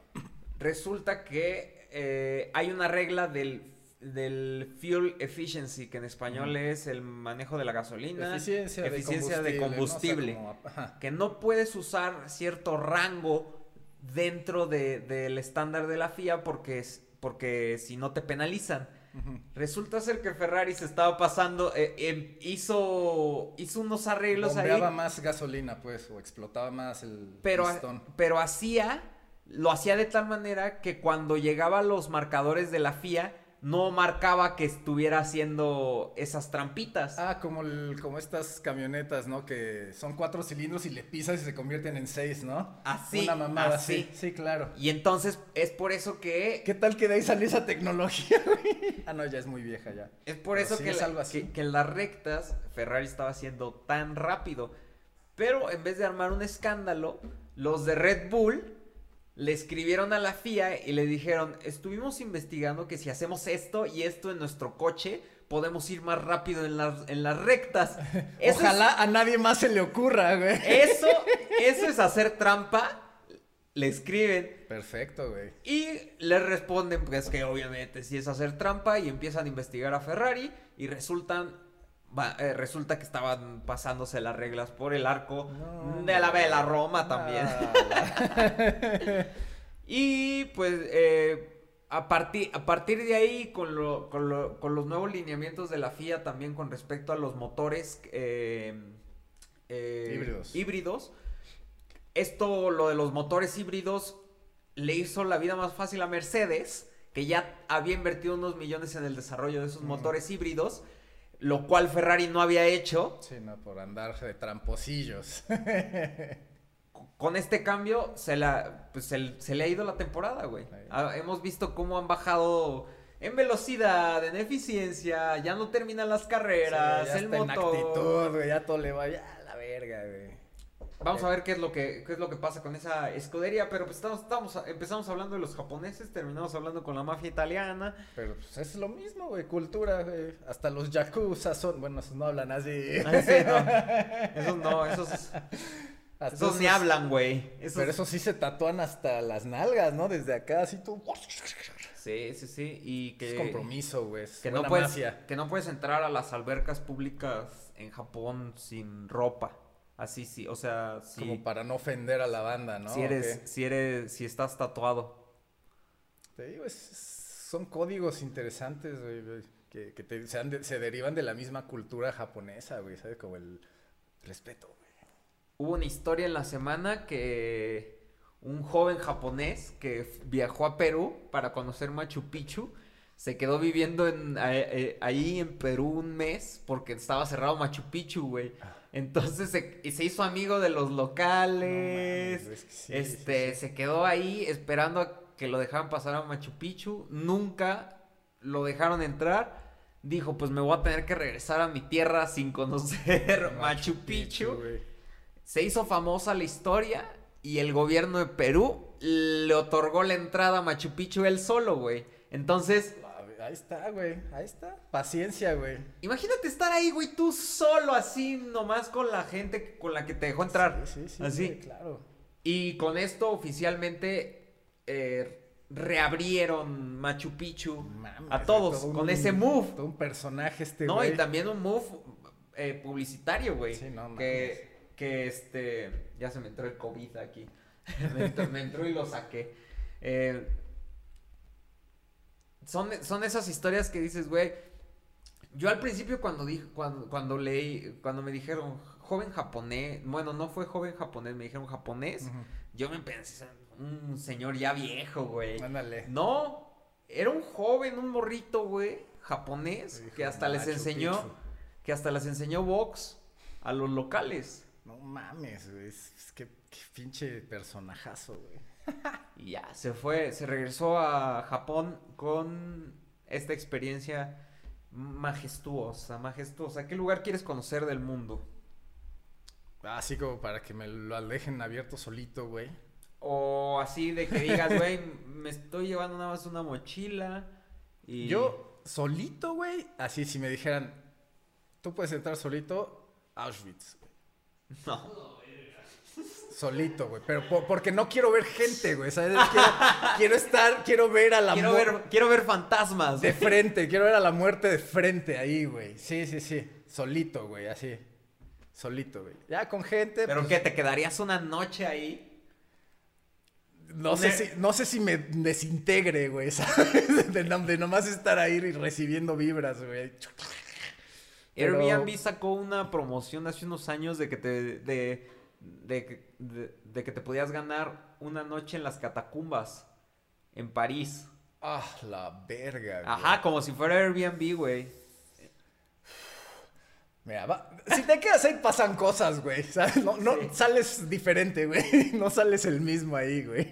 Resulta que eh, hay una regla del, del fuel efficiency, que en español es el manejo de la gasolina, Eficiencia, eficiencia de de combustible. combustible, ¿no? O sea, como- ajá. que no puedes usar cierto rango dentro de- del estándar de la FIA porque, es, porque si no te penalizan. Resulta ser que Ferrari se estaba pasando, eh, em, hizo, hizo unos arreglos Bombeaba ahí, más gasolina, pues, o explotaba más el pero, pistón. pero hacía, lo hacía de tal manera que cuando llegaba a los marcadores de la FIA, no marcaba que estuviera haciendo esas trampitas. Ah, como, el- como estas camionetas, ¿no? Que son cuatro cilindros y le pisas y se convierten en seis, ¿no? Así, Una mamada así. así. Sí, claro. Y entonces es por eso que ¿Qué tal que de ahí salió esa tecnología, güey? Ah, no, ya es muy vieja ya. Es por Pero eso sí que, es la- algo así. que, que en las rectas Ferrari estaba haciendo tan rápido. Pero en vez de armar un escándalo, los de Red Bull le escribieron a la FIA y le dijeron, estuvimos investigando que si hacemos esto y esto en nuestro coche, podemos ir más rápido en las, en las rectas. Ojalá a nadie más se le ocurra, güey. Eso, eso es hacer trampa. Le escriben. Perfecto, güey. Y le responden, pues que obviamente sí es hacer trampa y empiezan a investigar a Ferrari y resultan eh, resulta que estaban pasándose las reglas por el arco de la vela Roma también. y pues eh, a, partir, a partir de ahí, con, con, los nuevos lineamientos de la FIA también con respecto a los motores eh, híbridos. híbridos, esto, lo de los motores híbridos, le hizo la vida más fácil a Mercedes, que ya había invertido unos millones en el desarrollo de esos motores híbridos lo cual Ferrari no había hecho. Sí, no, por andar de tramposillos. Con este cambio se, la, pues se, le ha ido la temporada, güey. Ah, hemos visto cómo han bajado en velocidad, en eficiencia, ya no terminan las carreras, el motor. En actitud, güey, ya todo le va ya a la verga, güey. Vamos a ver qué es lo que qué es lo que pasa con esa escudería, pero pues estamos, estamos empezamos hablando de los japoneses, terminamos hablando con la mafia italiana. Pero pues es lo mismo, güey, cultura, güey. Hasta los yakuza son, bueno, esos no hablan así. Ah, no. Esos no, esos esos, ni hablan, güey. Pero esos sí se tatúan hasta las nalgas, ¿no? Desde acá, así tú. Sí, sí, sí. Y que. Es compromiso, güey. Que, no puedes, que no puedes entrar a las albercas públicas en Japón sin ropa. Así sí, o sea, sí. Como para no ofender a la banda, ¿no? Si eres, si eres, si estás tatuado. Te digo, son códigos interesantes, güey, que, que se, derivan de la misma cultura japonesa, güey, ¿sabes? Como el respeto, güey. Hubo una historia en la semana que un joven japonés que viajó a Perú para conocer Machu Picchu se quedó viviendo en, eh, ahí en Perú un mes porque estaba cerrado Machu Picchu, güey. Ah. Entonces se, se hizo amigo de los locales. este, se quedó ahí esperando a que lo dejaran pasar a Machu Picchu. Nunca lo dejaron entrar. Dijo, pues me voy a tener que regresar a mi tierra sin conocer Machu, Picchu. se hizo famosa la historia y el gobierno de Perú le otorgó la entrada a Machu Picchu él solo, güey. Entonces, Ahí está, güey. Ahí está. Paciencia, güey. Imagínate estar ahí, güey, tú solo, así, nomás con la gente con la que te dejó entrar. Sí, sí, sí. Así. claro. Y con esto oficialmente eh, reabrieron Machu Picchu a todos, con ese move. Todo un personaje este, No, y también un move eh, publicitario, güey. Sí, no, que, que este. Ya se me entró el COVID aquí. me, entró, y lo saqué. Eh, son, son esas historias que dices, güey. Yo al principio cuando dije, cuando, cuando leí, cuando me dijeron joven japonés, bueno, no fue joven japonés, me dijeron japonés, yo me pensé, un señor ya viejo, güey. Ándale. No, era un joven, un morrito, güey, japonés, que hasta les enseñó, que hasta les enseñó box a los locales. No mames, güey, es, que, qué pinche personajazo, güey. y ya, se fue, se regresó a Japón con esta experiencia majestuosa, majestuosa. ¿Qué lugar quieres conocer del mundo? Así como para que me lo dejen abierto solito, güey. O así de que digas, güey, me estoy llevando nada más una mochila y... Yo, solito, güey, así si me dijeran, tú puedes entrar solito, Auschwitz. No solito, güey. Pero porque no quiero ver gente, güey. ¿sabes? Quiero, estar, quiero ver a la muerte. Quiero ver fantasmas. De frente, quiero ver a la muerte de frente ahí, güey. Sí, sí, sí. Solito, güey, así. Solito, güey. Ya con gente. ¿Pero pues qué? ¿Te quedarías una noche ahí? No sé, si, no sé si me desintegre, güey, ¿sabes? De, nomás estar ahí recibiendo vibras, güey. Airbnb sacó una promoción hace unos años de que te... De, de, de, que te podías ganar una noche en las catacumbas en París. Ah, la verga, güey. Ajá, como si fuera Airbnb, güey. Mira, si te quedas ahí pasan cosas, güey. No, no sales diferente, güey. No sales el mismo ahí, güey.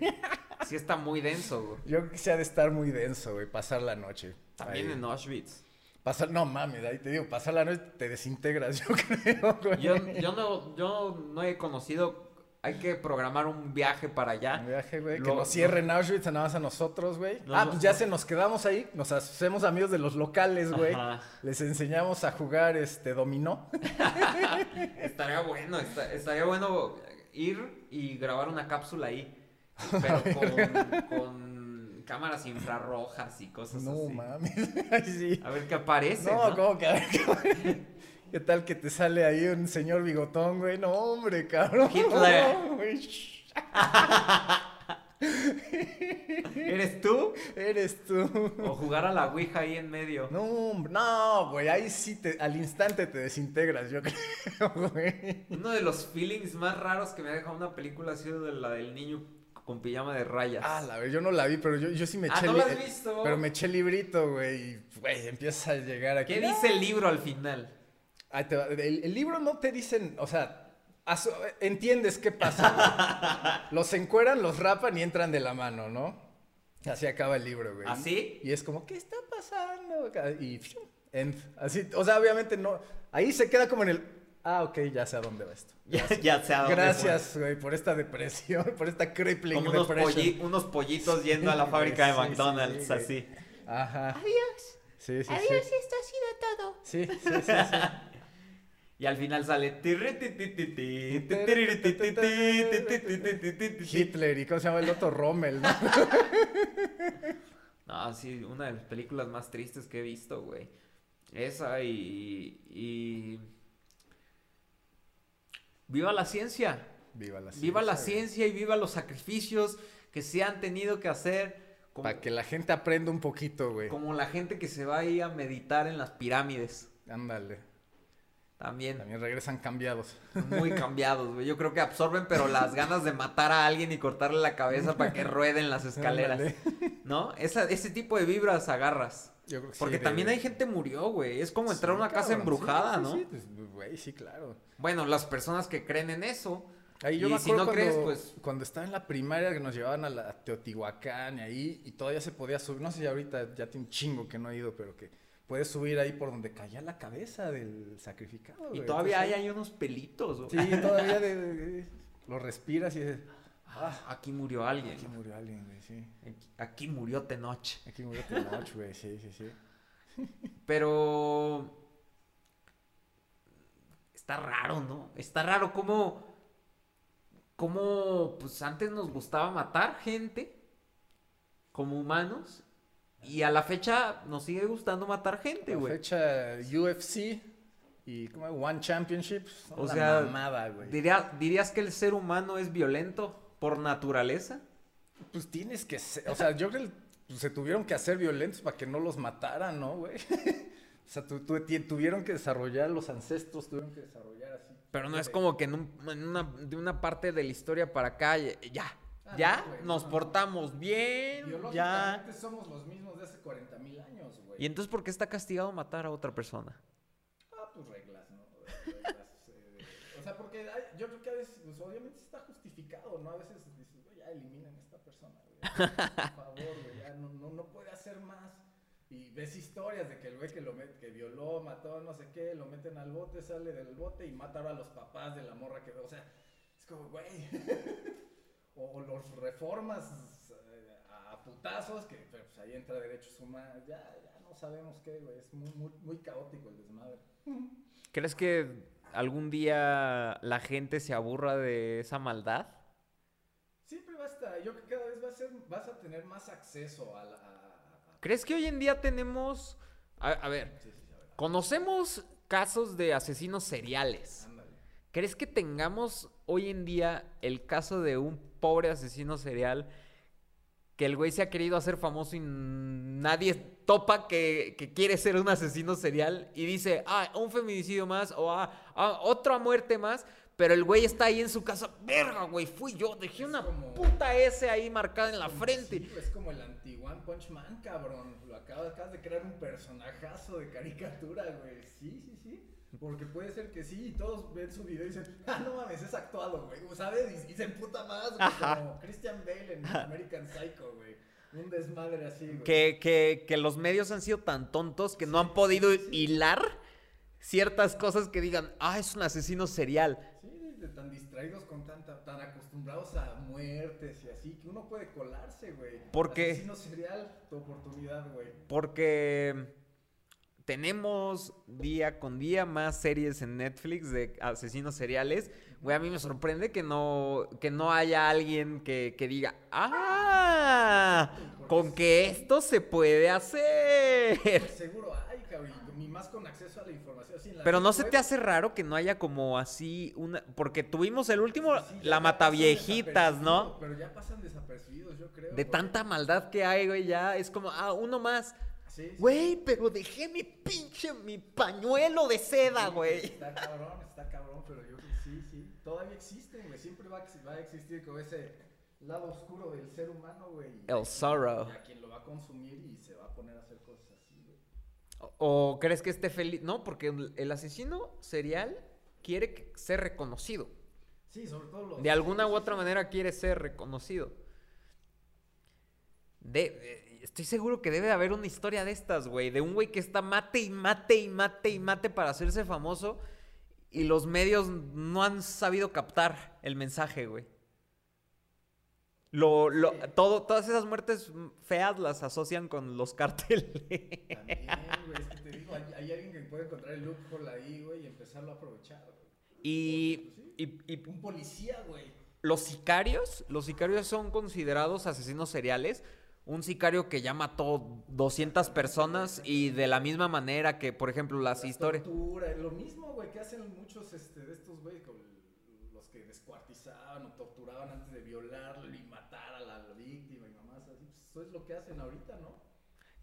Sí está muy denso, güey. Yo quisiera de estar muy denso, güey. Pasar la noche. También en Auschwitz. Pasar, no mames, ahí te digo, pasar la noche te desintegras, yo creo, Yo, yo, no, yo no he conocido Hay que programar un viaje para allá. Un viaje, güey, que nos cierren Auschwitz nada más a nosotros, güey. No, ah, no, pues ya no. se nos quedamos ahí, nos hacemos amigos de los locales, güey. Ajá. Les enseñamos a jugar este dominó. Estaría bueno, esta- estaría bueno ir y grabar una cápsula ahí. Pero con, con cámaras infrarrojas y cosas No así. mames. Ay, sí. A ver qué aparece. No, ¿no? ¿cómo que? a ver, ¿qué- ¿Qué tal que te sale ahí un señor bigotón, güey? No, hombre, cabrón. Hitler. No, güey. ¿Eres tú? Eres tú. O jugar a la Ouija ahí en medio. No, no, güey, ahí sí te, al instante te desintegras, yo creo, güey. Uno de los feelings más raros que me ha dejado una película ha sido de la del niño con pijama de rayas. Ah, la ver, yo no la vi, pero yo, yo sí me Ah, eché ¿no la has visto? Pero me eché librito, güey, y, güey, empieza a llegar aquí. ¿Qué dice el libro al final? Te. El, el libro no te dicen, o sea, entiendes qué pasa. güey. los encueran, los rapan y entran de la mano, ¿no? Así acaba el libro, güey. ¿Así? Y es como, ¿qué está pasando? Y end. Así, o sea, obviamente no. Ahí se queda como en el. Ah, ok, ya sé a dónde va esto. Ya, ya sé a dónde Gracias, güey, por esta depresión, por esta crippling Como unos, polli- unos pollitos yendo a la fábrica de Sí, sí, McDonald's, güey. así. Ajá. Adiós. Sí, sí, Adiós, sí. esto ha sido todo. Sí, sí, sí, sí. Y al final sale. Hitler y cómo se llama el otro Rommel, ¿no? No, sí, una de las películas más tristes que he visto, güey. Esa y. y... Viva la ciencia. Viva la ciencia. Viva la ciencia y viva los sacrificios que se han tenido que hacer. Como, Para que la gente aprenda un poquito, güey. como la gente que se va ahí a meditar en las pirámides. Ándale. También. También regresan cambiados. Muy cambiados, güey. Yo creo que absorben, pero las ganas de matar a alguien y cortarle la cabeza para que rueden las escaleras. Ándale. ¿No? Esa, ese tipo de vibras agarras. Yo creo que Porque sí, de- también hay gente murió, güey. Es como entrar a una casa embrujada, sí, ¿no? sí, pues, güey, sí, claro. Bueno, las personas que creen en eso. Ahí yo Y me si acuerdo no cuando, crees, pues- cuando estaba en la primaria que nos llevaban a la Teotihuacán y ahí y todavía se podía subir, no sé si ahorita ya tiene un chingo que no he ido, pero que puedes subir ahí por donde caía la cabeza del sacrificado. Y güey. todavía hay ahí unos pelitos. güey. Sí, todavía de, de- de- lo respiras y dices, Ah, aquí murió alguien. aquí murió alguien, güey, sí. Aquí- Aquí murió Tenoch. Aquí murió Tenoch, güey, sí, sí, sí. Pero. Está raro, ¿no? Está raro cómo. Cómo, pues antes nos gustaba matar gente. Como humanos. Y a la fecha nos sigue gustando matar gente, La güey. fecha UFC y como One Championship, O la sea, mamada, güey. Diría- ¿Dirías que el ser humano es violento por naturaleza? Pues tienes que ser, o sea, yo creo que se tuvieron que hacer violentos para que no los mataran, ¿no, güey? o sea, tu- tu- tuvieron que desarrollar, los ancestros tuvieron que desarrollar así. Pero no es como que en, un- en una, de una parte de la historia para acá, ya, ya, Ah, ya no, güey, nos no, portamos bien, ya. Biológicamente somos los mismos de hace 40 mil años, güey. ¿Y entonces por qué está castigado matar a otra persona? Ah, pues reglas, ¿no? Reglas, eh, o sea, porque hay- yo creo que a veces, pues obviamente está justificado, ¿no? A veces dices, güey, ya eliminen a esta persona, güey. Por favor, güey, ya no, no, no puede hacer más. Y ves historias de que el güey que lo met- que violó, mató, no sé qué, lo meten al bote, sale del bote y mata ahora a los papás de la morra que, o sea, es como, güey. o, los reformas eh, a, putazos, que pues ahí entra derechos humanos, ya, ya no sabemos qué, güey, es muy, muy, muy caótico el desmadre. ¿Crees que algún día la gente se aburra de esa maldad? Siempre va a estar, yo creo que cada vez va a ser, vas a tener más acceso a la... a- a- ¿Crees que hoy en día tenemos... A, a ver, sí, sí, a ver, conocemos casos de asesinos seriales. ándale. ¿Crees que tengamos hoy en día el caso de un pobre asesino serial que el güey se ha querido hacer famoso y nadie topa que, que quiere ser un asesino serial y dice, ah, un feminicidio más o ah, ah, otra muerte más, pero el güey está ahí en su casa, verga, güey, fui yo, dejé Es una como- puta S ahí marcada en la Como- frente. sí, es como el anti-One Punch Man, cabrón. Lo acabas, acabas de crear un personajazo de caricatura, güey. Sí, sí, sí. Porque puede ser que sí, y todos ven su video y dicen, ah, no mames, es actuado, güey. ¿Sabes? Y, y se emputa más, güey. Ajá. Como Christian Bale en American Psycho, güey. Un desmadre así, güey. Que, que, que los medios han sido tan tontos que no han podido sí, sí. hilar ciertas cosas que digan, ah, es un asesino serial. De tan distraídos con tanta, tan acostumbrados a muertes y así, que uno puede colarse, güey. Porque- Asesino serial, tu oportunidad, güey. Porque tenemos día con día más series en Netflix de asesinos seriales. Güey, a mí me sorprende que no, que no haya alguien que, que diga, ¡ah! Con que esto se puede hacer. Seguro hay, cabrón, y más con acceso a la información. así en la Pero no se web, te hace raro que no haya como así una... Porque tuvimos el último, sí, la mataviejitas, ¿no? Pero ya pasan desapercibidos, yo creo. De tanta maldad que hay, güey, ya es como, ah, uno más. Sí, sí. Güey, pero dejé mi pinche, mi pañuelo de seda, Sí, güey. Está cabrón, está cabrón, pero yo sí, sí. Todavía existen, güey. Siempre va, va a existir como ese lado oscuro del ser humano, güey. El sorrow. Y a quien lo va a consumir y se va a poner a hacer cosas. O, crees que esté feliz? No, porque el, asesino serial quiere ser reconocido. Sí, sobre todo los. De alguna u otra manera quiere ser reconocido. De, eh, estoy seguro que debe haber una historia de estas, güey. De un güey que está mate y mate y mate y mate para hacerse famoso. Y los medios no han sabido captar el mensaje, güey. Lo, lo- todo, todas esas muertes feas las asocian con los carteles. También, güey. Es que te digo, hay, hay alguien que puede encontrar el loophole ahí, güey, y empezarlo a aprovechar, güey. Y, y- y Un policía, güey. los sicarios, los sicarios son considerados asesinos seriales. Un sicario que ya mató 200 personas y de la misma manera que, por ejemplo, las historias... Tortura, lo mismo, güey, que hacen muchos este, de estos, güey, con los que descuartizaban o torturaban antes de violarlo y matar a la, la víctima y mamás así. Pues eso es lo que hacen ahorita, ¿no?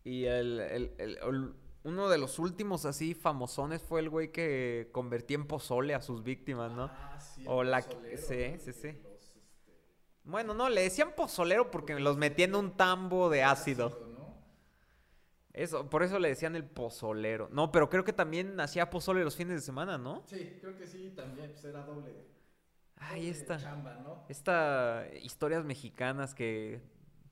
Y el, el- el- uno de los últimos así famosones fue el güey que convertía en pozole a sus víctimas, ¿no? Ah, sí. O el la- pozolero, sí, sí, Que sí. los, este, Bueno, no, le decían pozolero porque los metía en un tambo de ácido. ¿no? Eso, por eso le decían el pozolero. No, pero creo que también hacía pozole los fines de semana, ¿no? Sí, creo que sí, también, pues era doble. Ahí está. Chamba, ¿no? Esta historias mexicanas que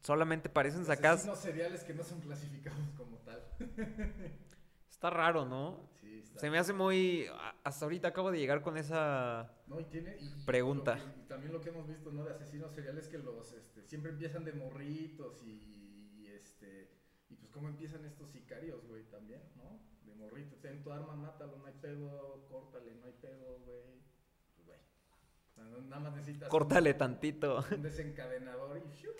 solamente parecen sacadas. Asesinos seriales que no son clasificados como tal. Está raro, ¿no? Sí, está. Se me hace muy. Hasta ahorita acabo de llegar con esa. No, y tiene. y- y Pregunta. lo y también lo que hemos visto, ¿no? De asesinos seriales que los este, siempre empiezan de morritos y, y, este. Y pues, ¿cómo empiezan estos sicarios, güey? También, ¿no? De morritos. Ten tu arma, mátalo, no hay pedo, córtale, no hay pedo, güey. Pues, güey. Nada más necesitas. Córtale tantito. Un desencadenador y ¡fiu!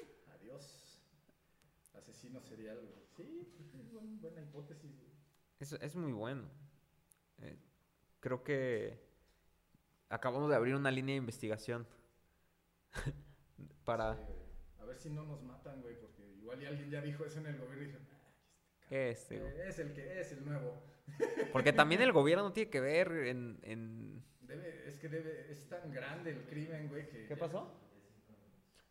Asesino serial, güey. Sí, es buen- buena hipótesis. Es, es muy bueno. Eh, creo que acabamos de abrir una línea de investigación. Para. Sí. A ver si no nos matan, güey, porque igual y alguien ya dijo eso en el gobierno y dije, "Ah, Este, güey. Eh, es el que es el nuevo. Porque también el gobierno tiene que ver en. en- Debe, es que debe, es tan grande el crimen, güey, que. ¿Qué pasó?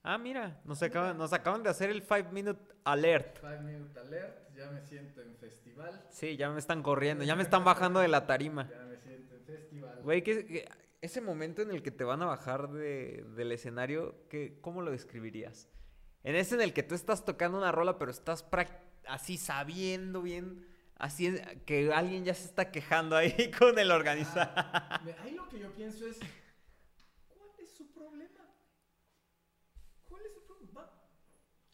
Ah, mira, nos acaban, nos acaban de hacer el 5 minute alert. Five minute alert, ya me siento en festival. Sí, ya me están corriendo, ya me están bajando de la tarima. Ya me siento en festival. Güey, que, que- ese momento en el que te van a bajar de- del escenario, ¿qué, ¿cómo lo describirías? En ese en el que tú estás tocando una rola, pero estás así sabiendo bien, así que alguien ya se está quejando ahí con el organizador. Ah, me- ahí lo que yo pienso es, ¿cuál es su problema? ¿Cuál es su problema? Va-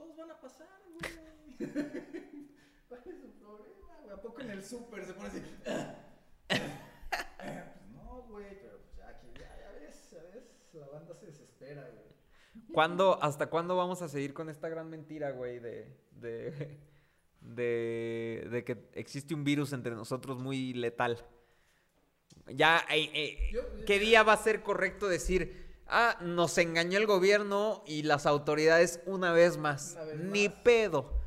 todos van a pasar, güey. ¿Cuál es su problema, güey? ¿A poco en el súper se pone así? Pues no, güey, pero pues ya aquí, ya, ya ves, ya ves, la banda se desespera, güey. ¿Cuándo, ¿Hasta cuándo vamos a seguir con esta gran mentira, güey, de, de, de, de que existe un virus entre nosotros muy letal? Ya, eh, eh, ¿qué día va a ser correcto decir, ah, nos engañó el gobierno y las autoridades una vez más? Una vez Ni más. pedo.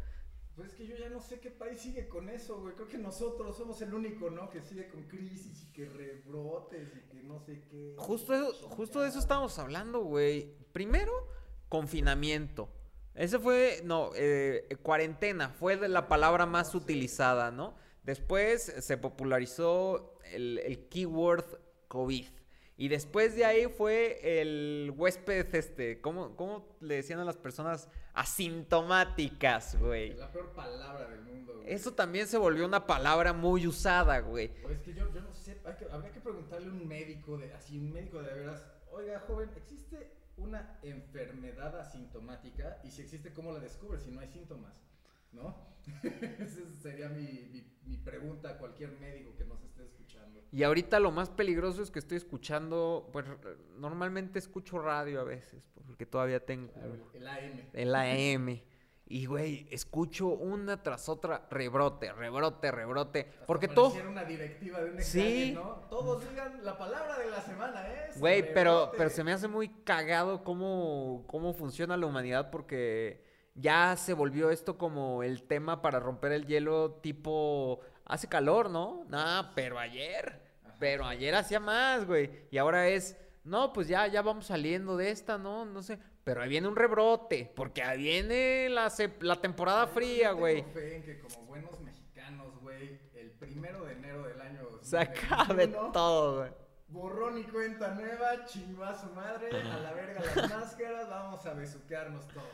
Pues es que yo ya no sé qué país sigue con eso, güey. Creo que nosotros somos el único, ¿no? Que sigue con crisis y que rebrotes y que no sé qué. Justo, eso- justo de eso estamos hablando, güey. Primero, confinamiento. Ese fue, no, eh, cuarentena, fue la palabra más utilizada, ¿no? Después se popularizó el, el keyword COVID. Y después de ahí fue el huésped, este, ¿cómo, cómo le decían a las personas asintomáticas, güey? La peor palabra del mundo, güey. Eso también se volvió una palabra muy usada, güey. Es que yo, yo no sé, hay que- habría que preguntarle a un médico, de, así, un médico de veras, oiga, joven, ¿existe una enfermedad asintomática? Y si existe, ¿cómo la descubre si no hay síntomas? ¿No? Esa sería mi, mi, mi pregunta a cualquier médico que nos esté escuchando. Y ahorita lo más peligroso es que estoy escuchando, pues normalmente escucho radio a veces, porque todavía tengo Claro, el AM. el AM. Y, güey, escucho una tras otra rebrote, rebrote, rebrote. Hasta Porque todo... una directiva de un Sí. examen, ¿no? Todos digan la palabra de la semana, ¿eh? Güey, pero, pero se me hace muy cagado cómo, cómo funciona la humanidad porque ya se volvió esto como el tema para romper el hielo tipo... Hace calor, ¿no? Nah, pero ayer. Ajá. Pero ayer hacía más, güey. Y ahora es... No, pues ya, ya vamos saliendo de esta, ¿no? No sé. Pero ahí viene un rebrote. Porque ahí viene la, la temporada fría, tengo güey. fe en que como buenos mexicanos, güey, el primero de enero del año Se acabe 2021, todo, güey. Borrón y cuenta nueva, chingó a su madre, a la verga las máscaras, vamos a besuquearnos todos.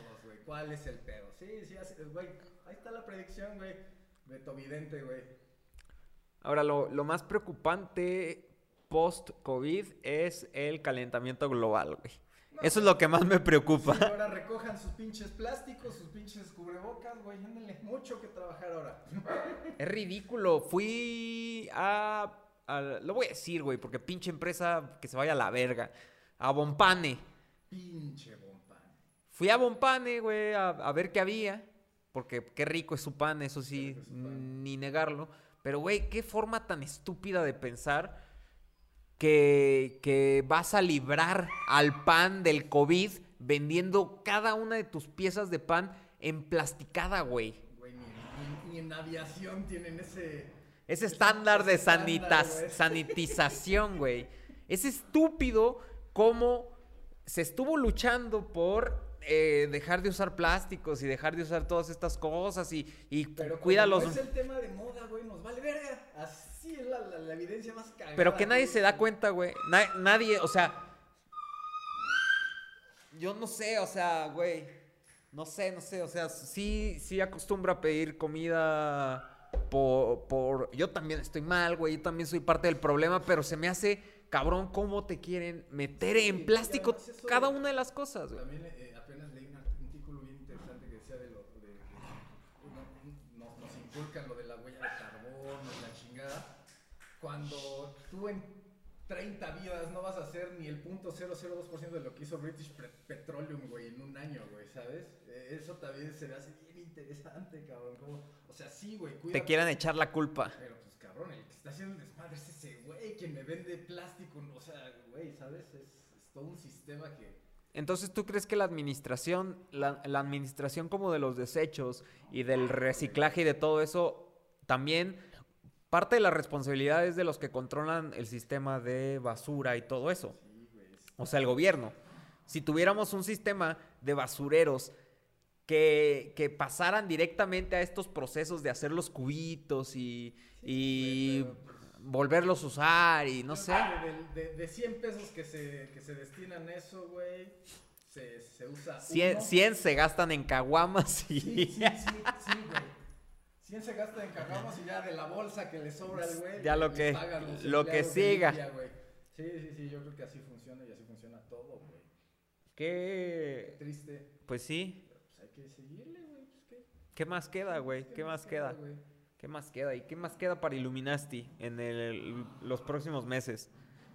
¿Cuál es el pedo? Sí, sí, así güey. Ahí está la predicción, güey. Beto Vidente, güey. Ahora, lo, lo más preocupante post-COVID es el calentamiento global, güey. No, Eso es lo que más me preocupa. Sí, ahora recojan sus pinches plásticos, sus pinches cubrebocas, güey. Ándenle mucho que trabajar ahora. Es ridículo. Fui a, a- Lo voy a decir, güey, porque pinche empresa que se vaya a la verga. A Bompane. Pinche. Fui a Bompane, güey, a, a ver qué había. Porque qué rico es su pan, eso sí, es pan. ni negarlo. Pero, güey, qué forma tan estúpida de pensar que, que vas a librar al pan del COVID vendiendo cada una de tus piezas de pan emplasticada, güey. Güey, ni, en aviación tienen ese. Ese estándar de sanitas- güey. sanitización, güey. Es estúpido cómo se estuvo luchando por eh, dejar de usar plásticos y dejar de usar todas estas cosas y, y Pero cuida como los... no es el tema de moda, güey, nos vale verga. Así es la, la- la evidencia más cagada. Pero que nadie güey. se da cuenta, güey. Na- nadie, o sea... Yo no sé, o sea, güey. No sé, no sé, o sea, sí, sí acostumbro a pedir comida por, por... Yo también estoy mal, güey, yo también soy parte del problema, pero se me hace cabrón cómo te quieren meter Sí, en plástico cada una de las cosas, güey. También eh, apenas leí un artículo bien interesante que decía de lo de, de- no- no- nos inculcan lo de la huella de carbono y la chingada. Cuando tú en 30 vidas no vas a hacer ni el .002% de lo que hizo British Pe- Petroleum, güey, en un año, güey, ¿sabes? Eh, eso también se me hace bien interesante, cabrón. Como, o sea, sí, güey, cuida. Te quieran echar la culpa. Pero pues cabrón, el que está haciendo el desmadre es ese güey quien me vende plástico, o sea, güey, ¿sabes? Es, es todo un sistema que... Entonces, ¿tú crees que la administración, la, la administración como de los desechos y del reciclaje y de todo eso, también parte de la responsabilidad es de los que controlan el sistema de basura y todo eso? O sea, el gobierno. Si tuviéramos un sistema de basureros que, que pasaran directamente a estos procesos de hacer los cubitos y, y volverlos a usar y no sé. De, de- de 100 pesos que se, que se destinan a eso, güey, se, se usa 100, uno. 100 se gastan en caguamas y... Sí, sí, sí, sí, güey. 100 se gasta en cagamos y ya de la bolsa que le sobra al güey. Ya lo que- lo que siga. limpia. Sí, sí, sí, yo creo que así funciona y así funciona todo, güey. ¿Qué? Qué triste. Pues sí. Pero pues hay que seguirle, güey. Pues, ¿qué? ¿Qué más queda, güey? ¿Qué más queda? ¿Qué más queda? ¿Y qué más queda para Illuminati en el- los próximos meses?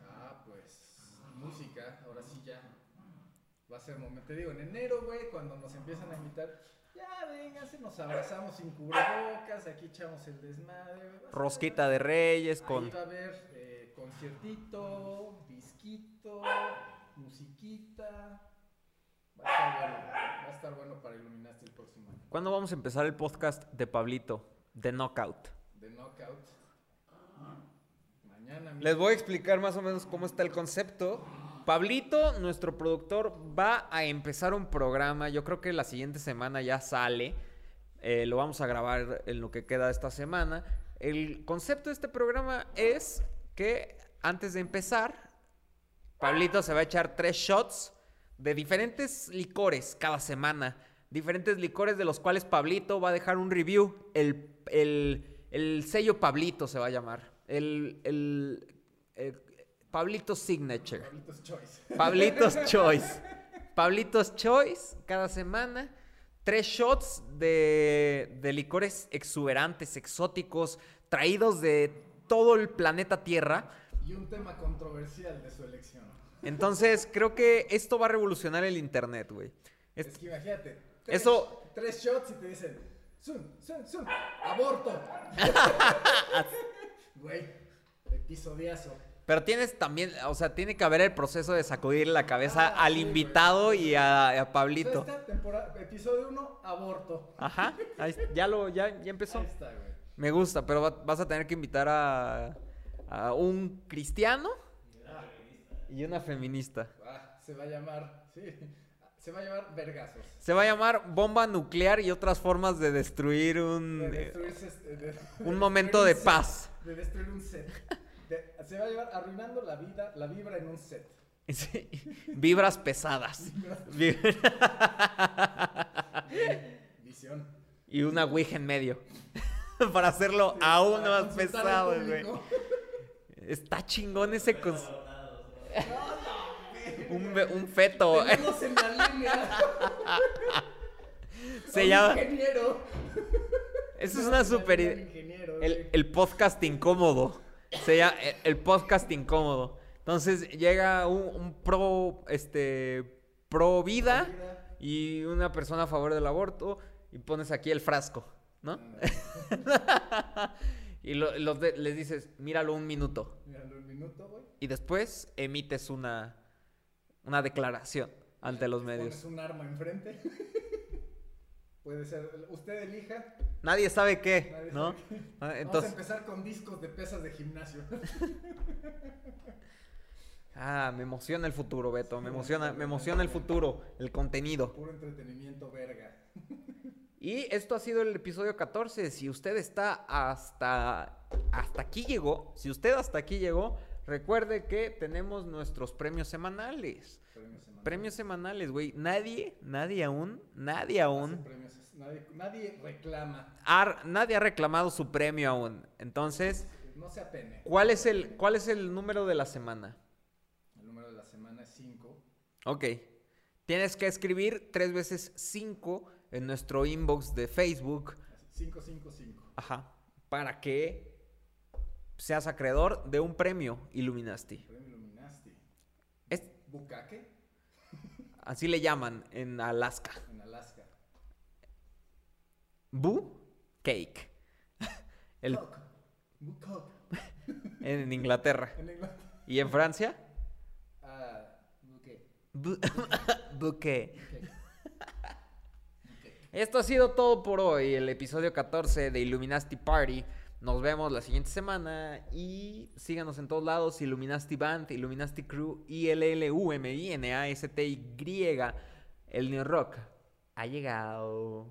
Ah, pues música, ahora sí ya. Va a ser momento. Te digo, en enero, güey, cuando nos empiezan a invitar, ya vénganse, nos abrazamos sin cubrebocas, aquí echamos el desmadre. Rosquita de Reyes Ahí con... va a haber eh, conciertito, disquito, musiquita. Va a estar bueno, güey, va a estar bueno para Illuminati el próximo año. ¿Cuándo vamos a empezar el podcast de Pablito? De Knockout. De Knockout. Mañana Les voy a explicar más o menos cómo está el concepto. Pablito, nuestro productor, va a empezar un programa. Yo creo que la siguiente semana ya sale. Eh, lo vamos a grabar en lo que queda de esta semana. El concepto de este programa es que antes de empezar, Pablito se va a echar tres shots de diferentes licores cada semana. Diferentes licores de los cuales Pablito va a dejar un review. El, el- el sello Pablito se va a llamar. El, el- el- Pablitos Signature. Pablitos Choice. Pablitos Choice. Pablitos Choice, cada semana. Tres shots de, de licores exuberantes, exóticos, traídos de todo el planeta Tierra. Y un tema controversial de su elección. Entonces, creo que esto va a revolucionar el internet, güey. Es, Es- que imagínate. Tres, Eso- Tres shots y te dicen, sun, sun, sun, aborto. Güey, episodiazo. Pero tienes también, o sea, tiene que haber el proceso de sacudir la cabeza Ah, al sí, invitado y a, a O sea, Pablito. esta episodio 1, aborto. Ajá, ahí- ya lo, ya, ya empezó. Ahí está, güey. Me gusta, pero va- vas a tener que invitar a, a un cristiano y una feminista. Ah, se va a llamar, sí, se va a llamar vergazos. Se va a llamar bomba nuclear y otras formas de destruir un, De destruirse, este, de- de un momento destruir de un paz. set, De destruir un set. De- se va a llamar arruinando la vida, la vibra en un set. Sí, Vibras pesadas. Vib- Visión. y una Ouija en medio. Para hacerlo aún Para más pesado, güey. Está chingón ese un, un feto. En la línea. Se un llama. Ingeniero. Eso es una super. El, el podcast incómodo. Se llama el, el podcast incómodo. Entonces llega un, un pro, este, pro vida y una persona a favor del aborto y pones aquí el frasco, ¿no? Y lo- los de- les dices, míralo un minuto. Míralo un minuto, güey. Y después emites una, una declaración ante los medios. Pones un arma enfrente. Puede ser. Usted elija. Nadie sabe qué, Nadie ¿no? sabe qué. Ah, Vamos a Entonces, empezar con discos de pesas de gimnasio. ah, me emociona el futuro, Beto. Me emociona, me emociona el futuro, el contenido. Puro entretenimiento verga. Y esto ha sido el episodio 14. Si usted está hasta, hasta aquí llegó, si usted hasta aquí llegó, recuerde que tenemos nuestros premios semanales. Premios semanales. Premios semanales, güey. Nadie, nadie aún, nadie aún, premios. Nadie, nadie reclama. ha- nadie ha reclamado su premio aún. Entonces, No se apene. ¿cuál es el, cuál es el número de la semana? El número de la semana es 5. Ok. Tienes que escribir tres veces 5 en nuestro inbox de Facebook. 555. Ajá. Para que seas acreedor de un premio Illuminati. Premio Illuminati. Es, Bukake así le llaman en Alaska. en Alaska. Boo Cake. El, Coke. En Inglaterra. En Inglaterra. ¿Y en Francia? Ah, buque. Bu- Bouquet. Esto ha sido todo por hoy, el episodio 14 de Illuminati Party. Nos vemos la siguiente semana y síganos en todos lados, Illuminati Band, Illuminati Crew, I-L-L-U-M-I-N-A-S-T-Y, el New Rock. Ha llegado.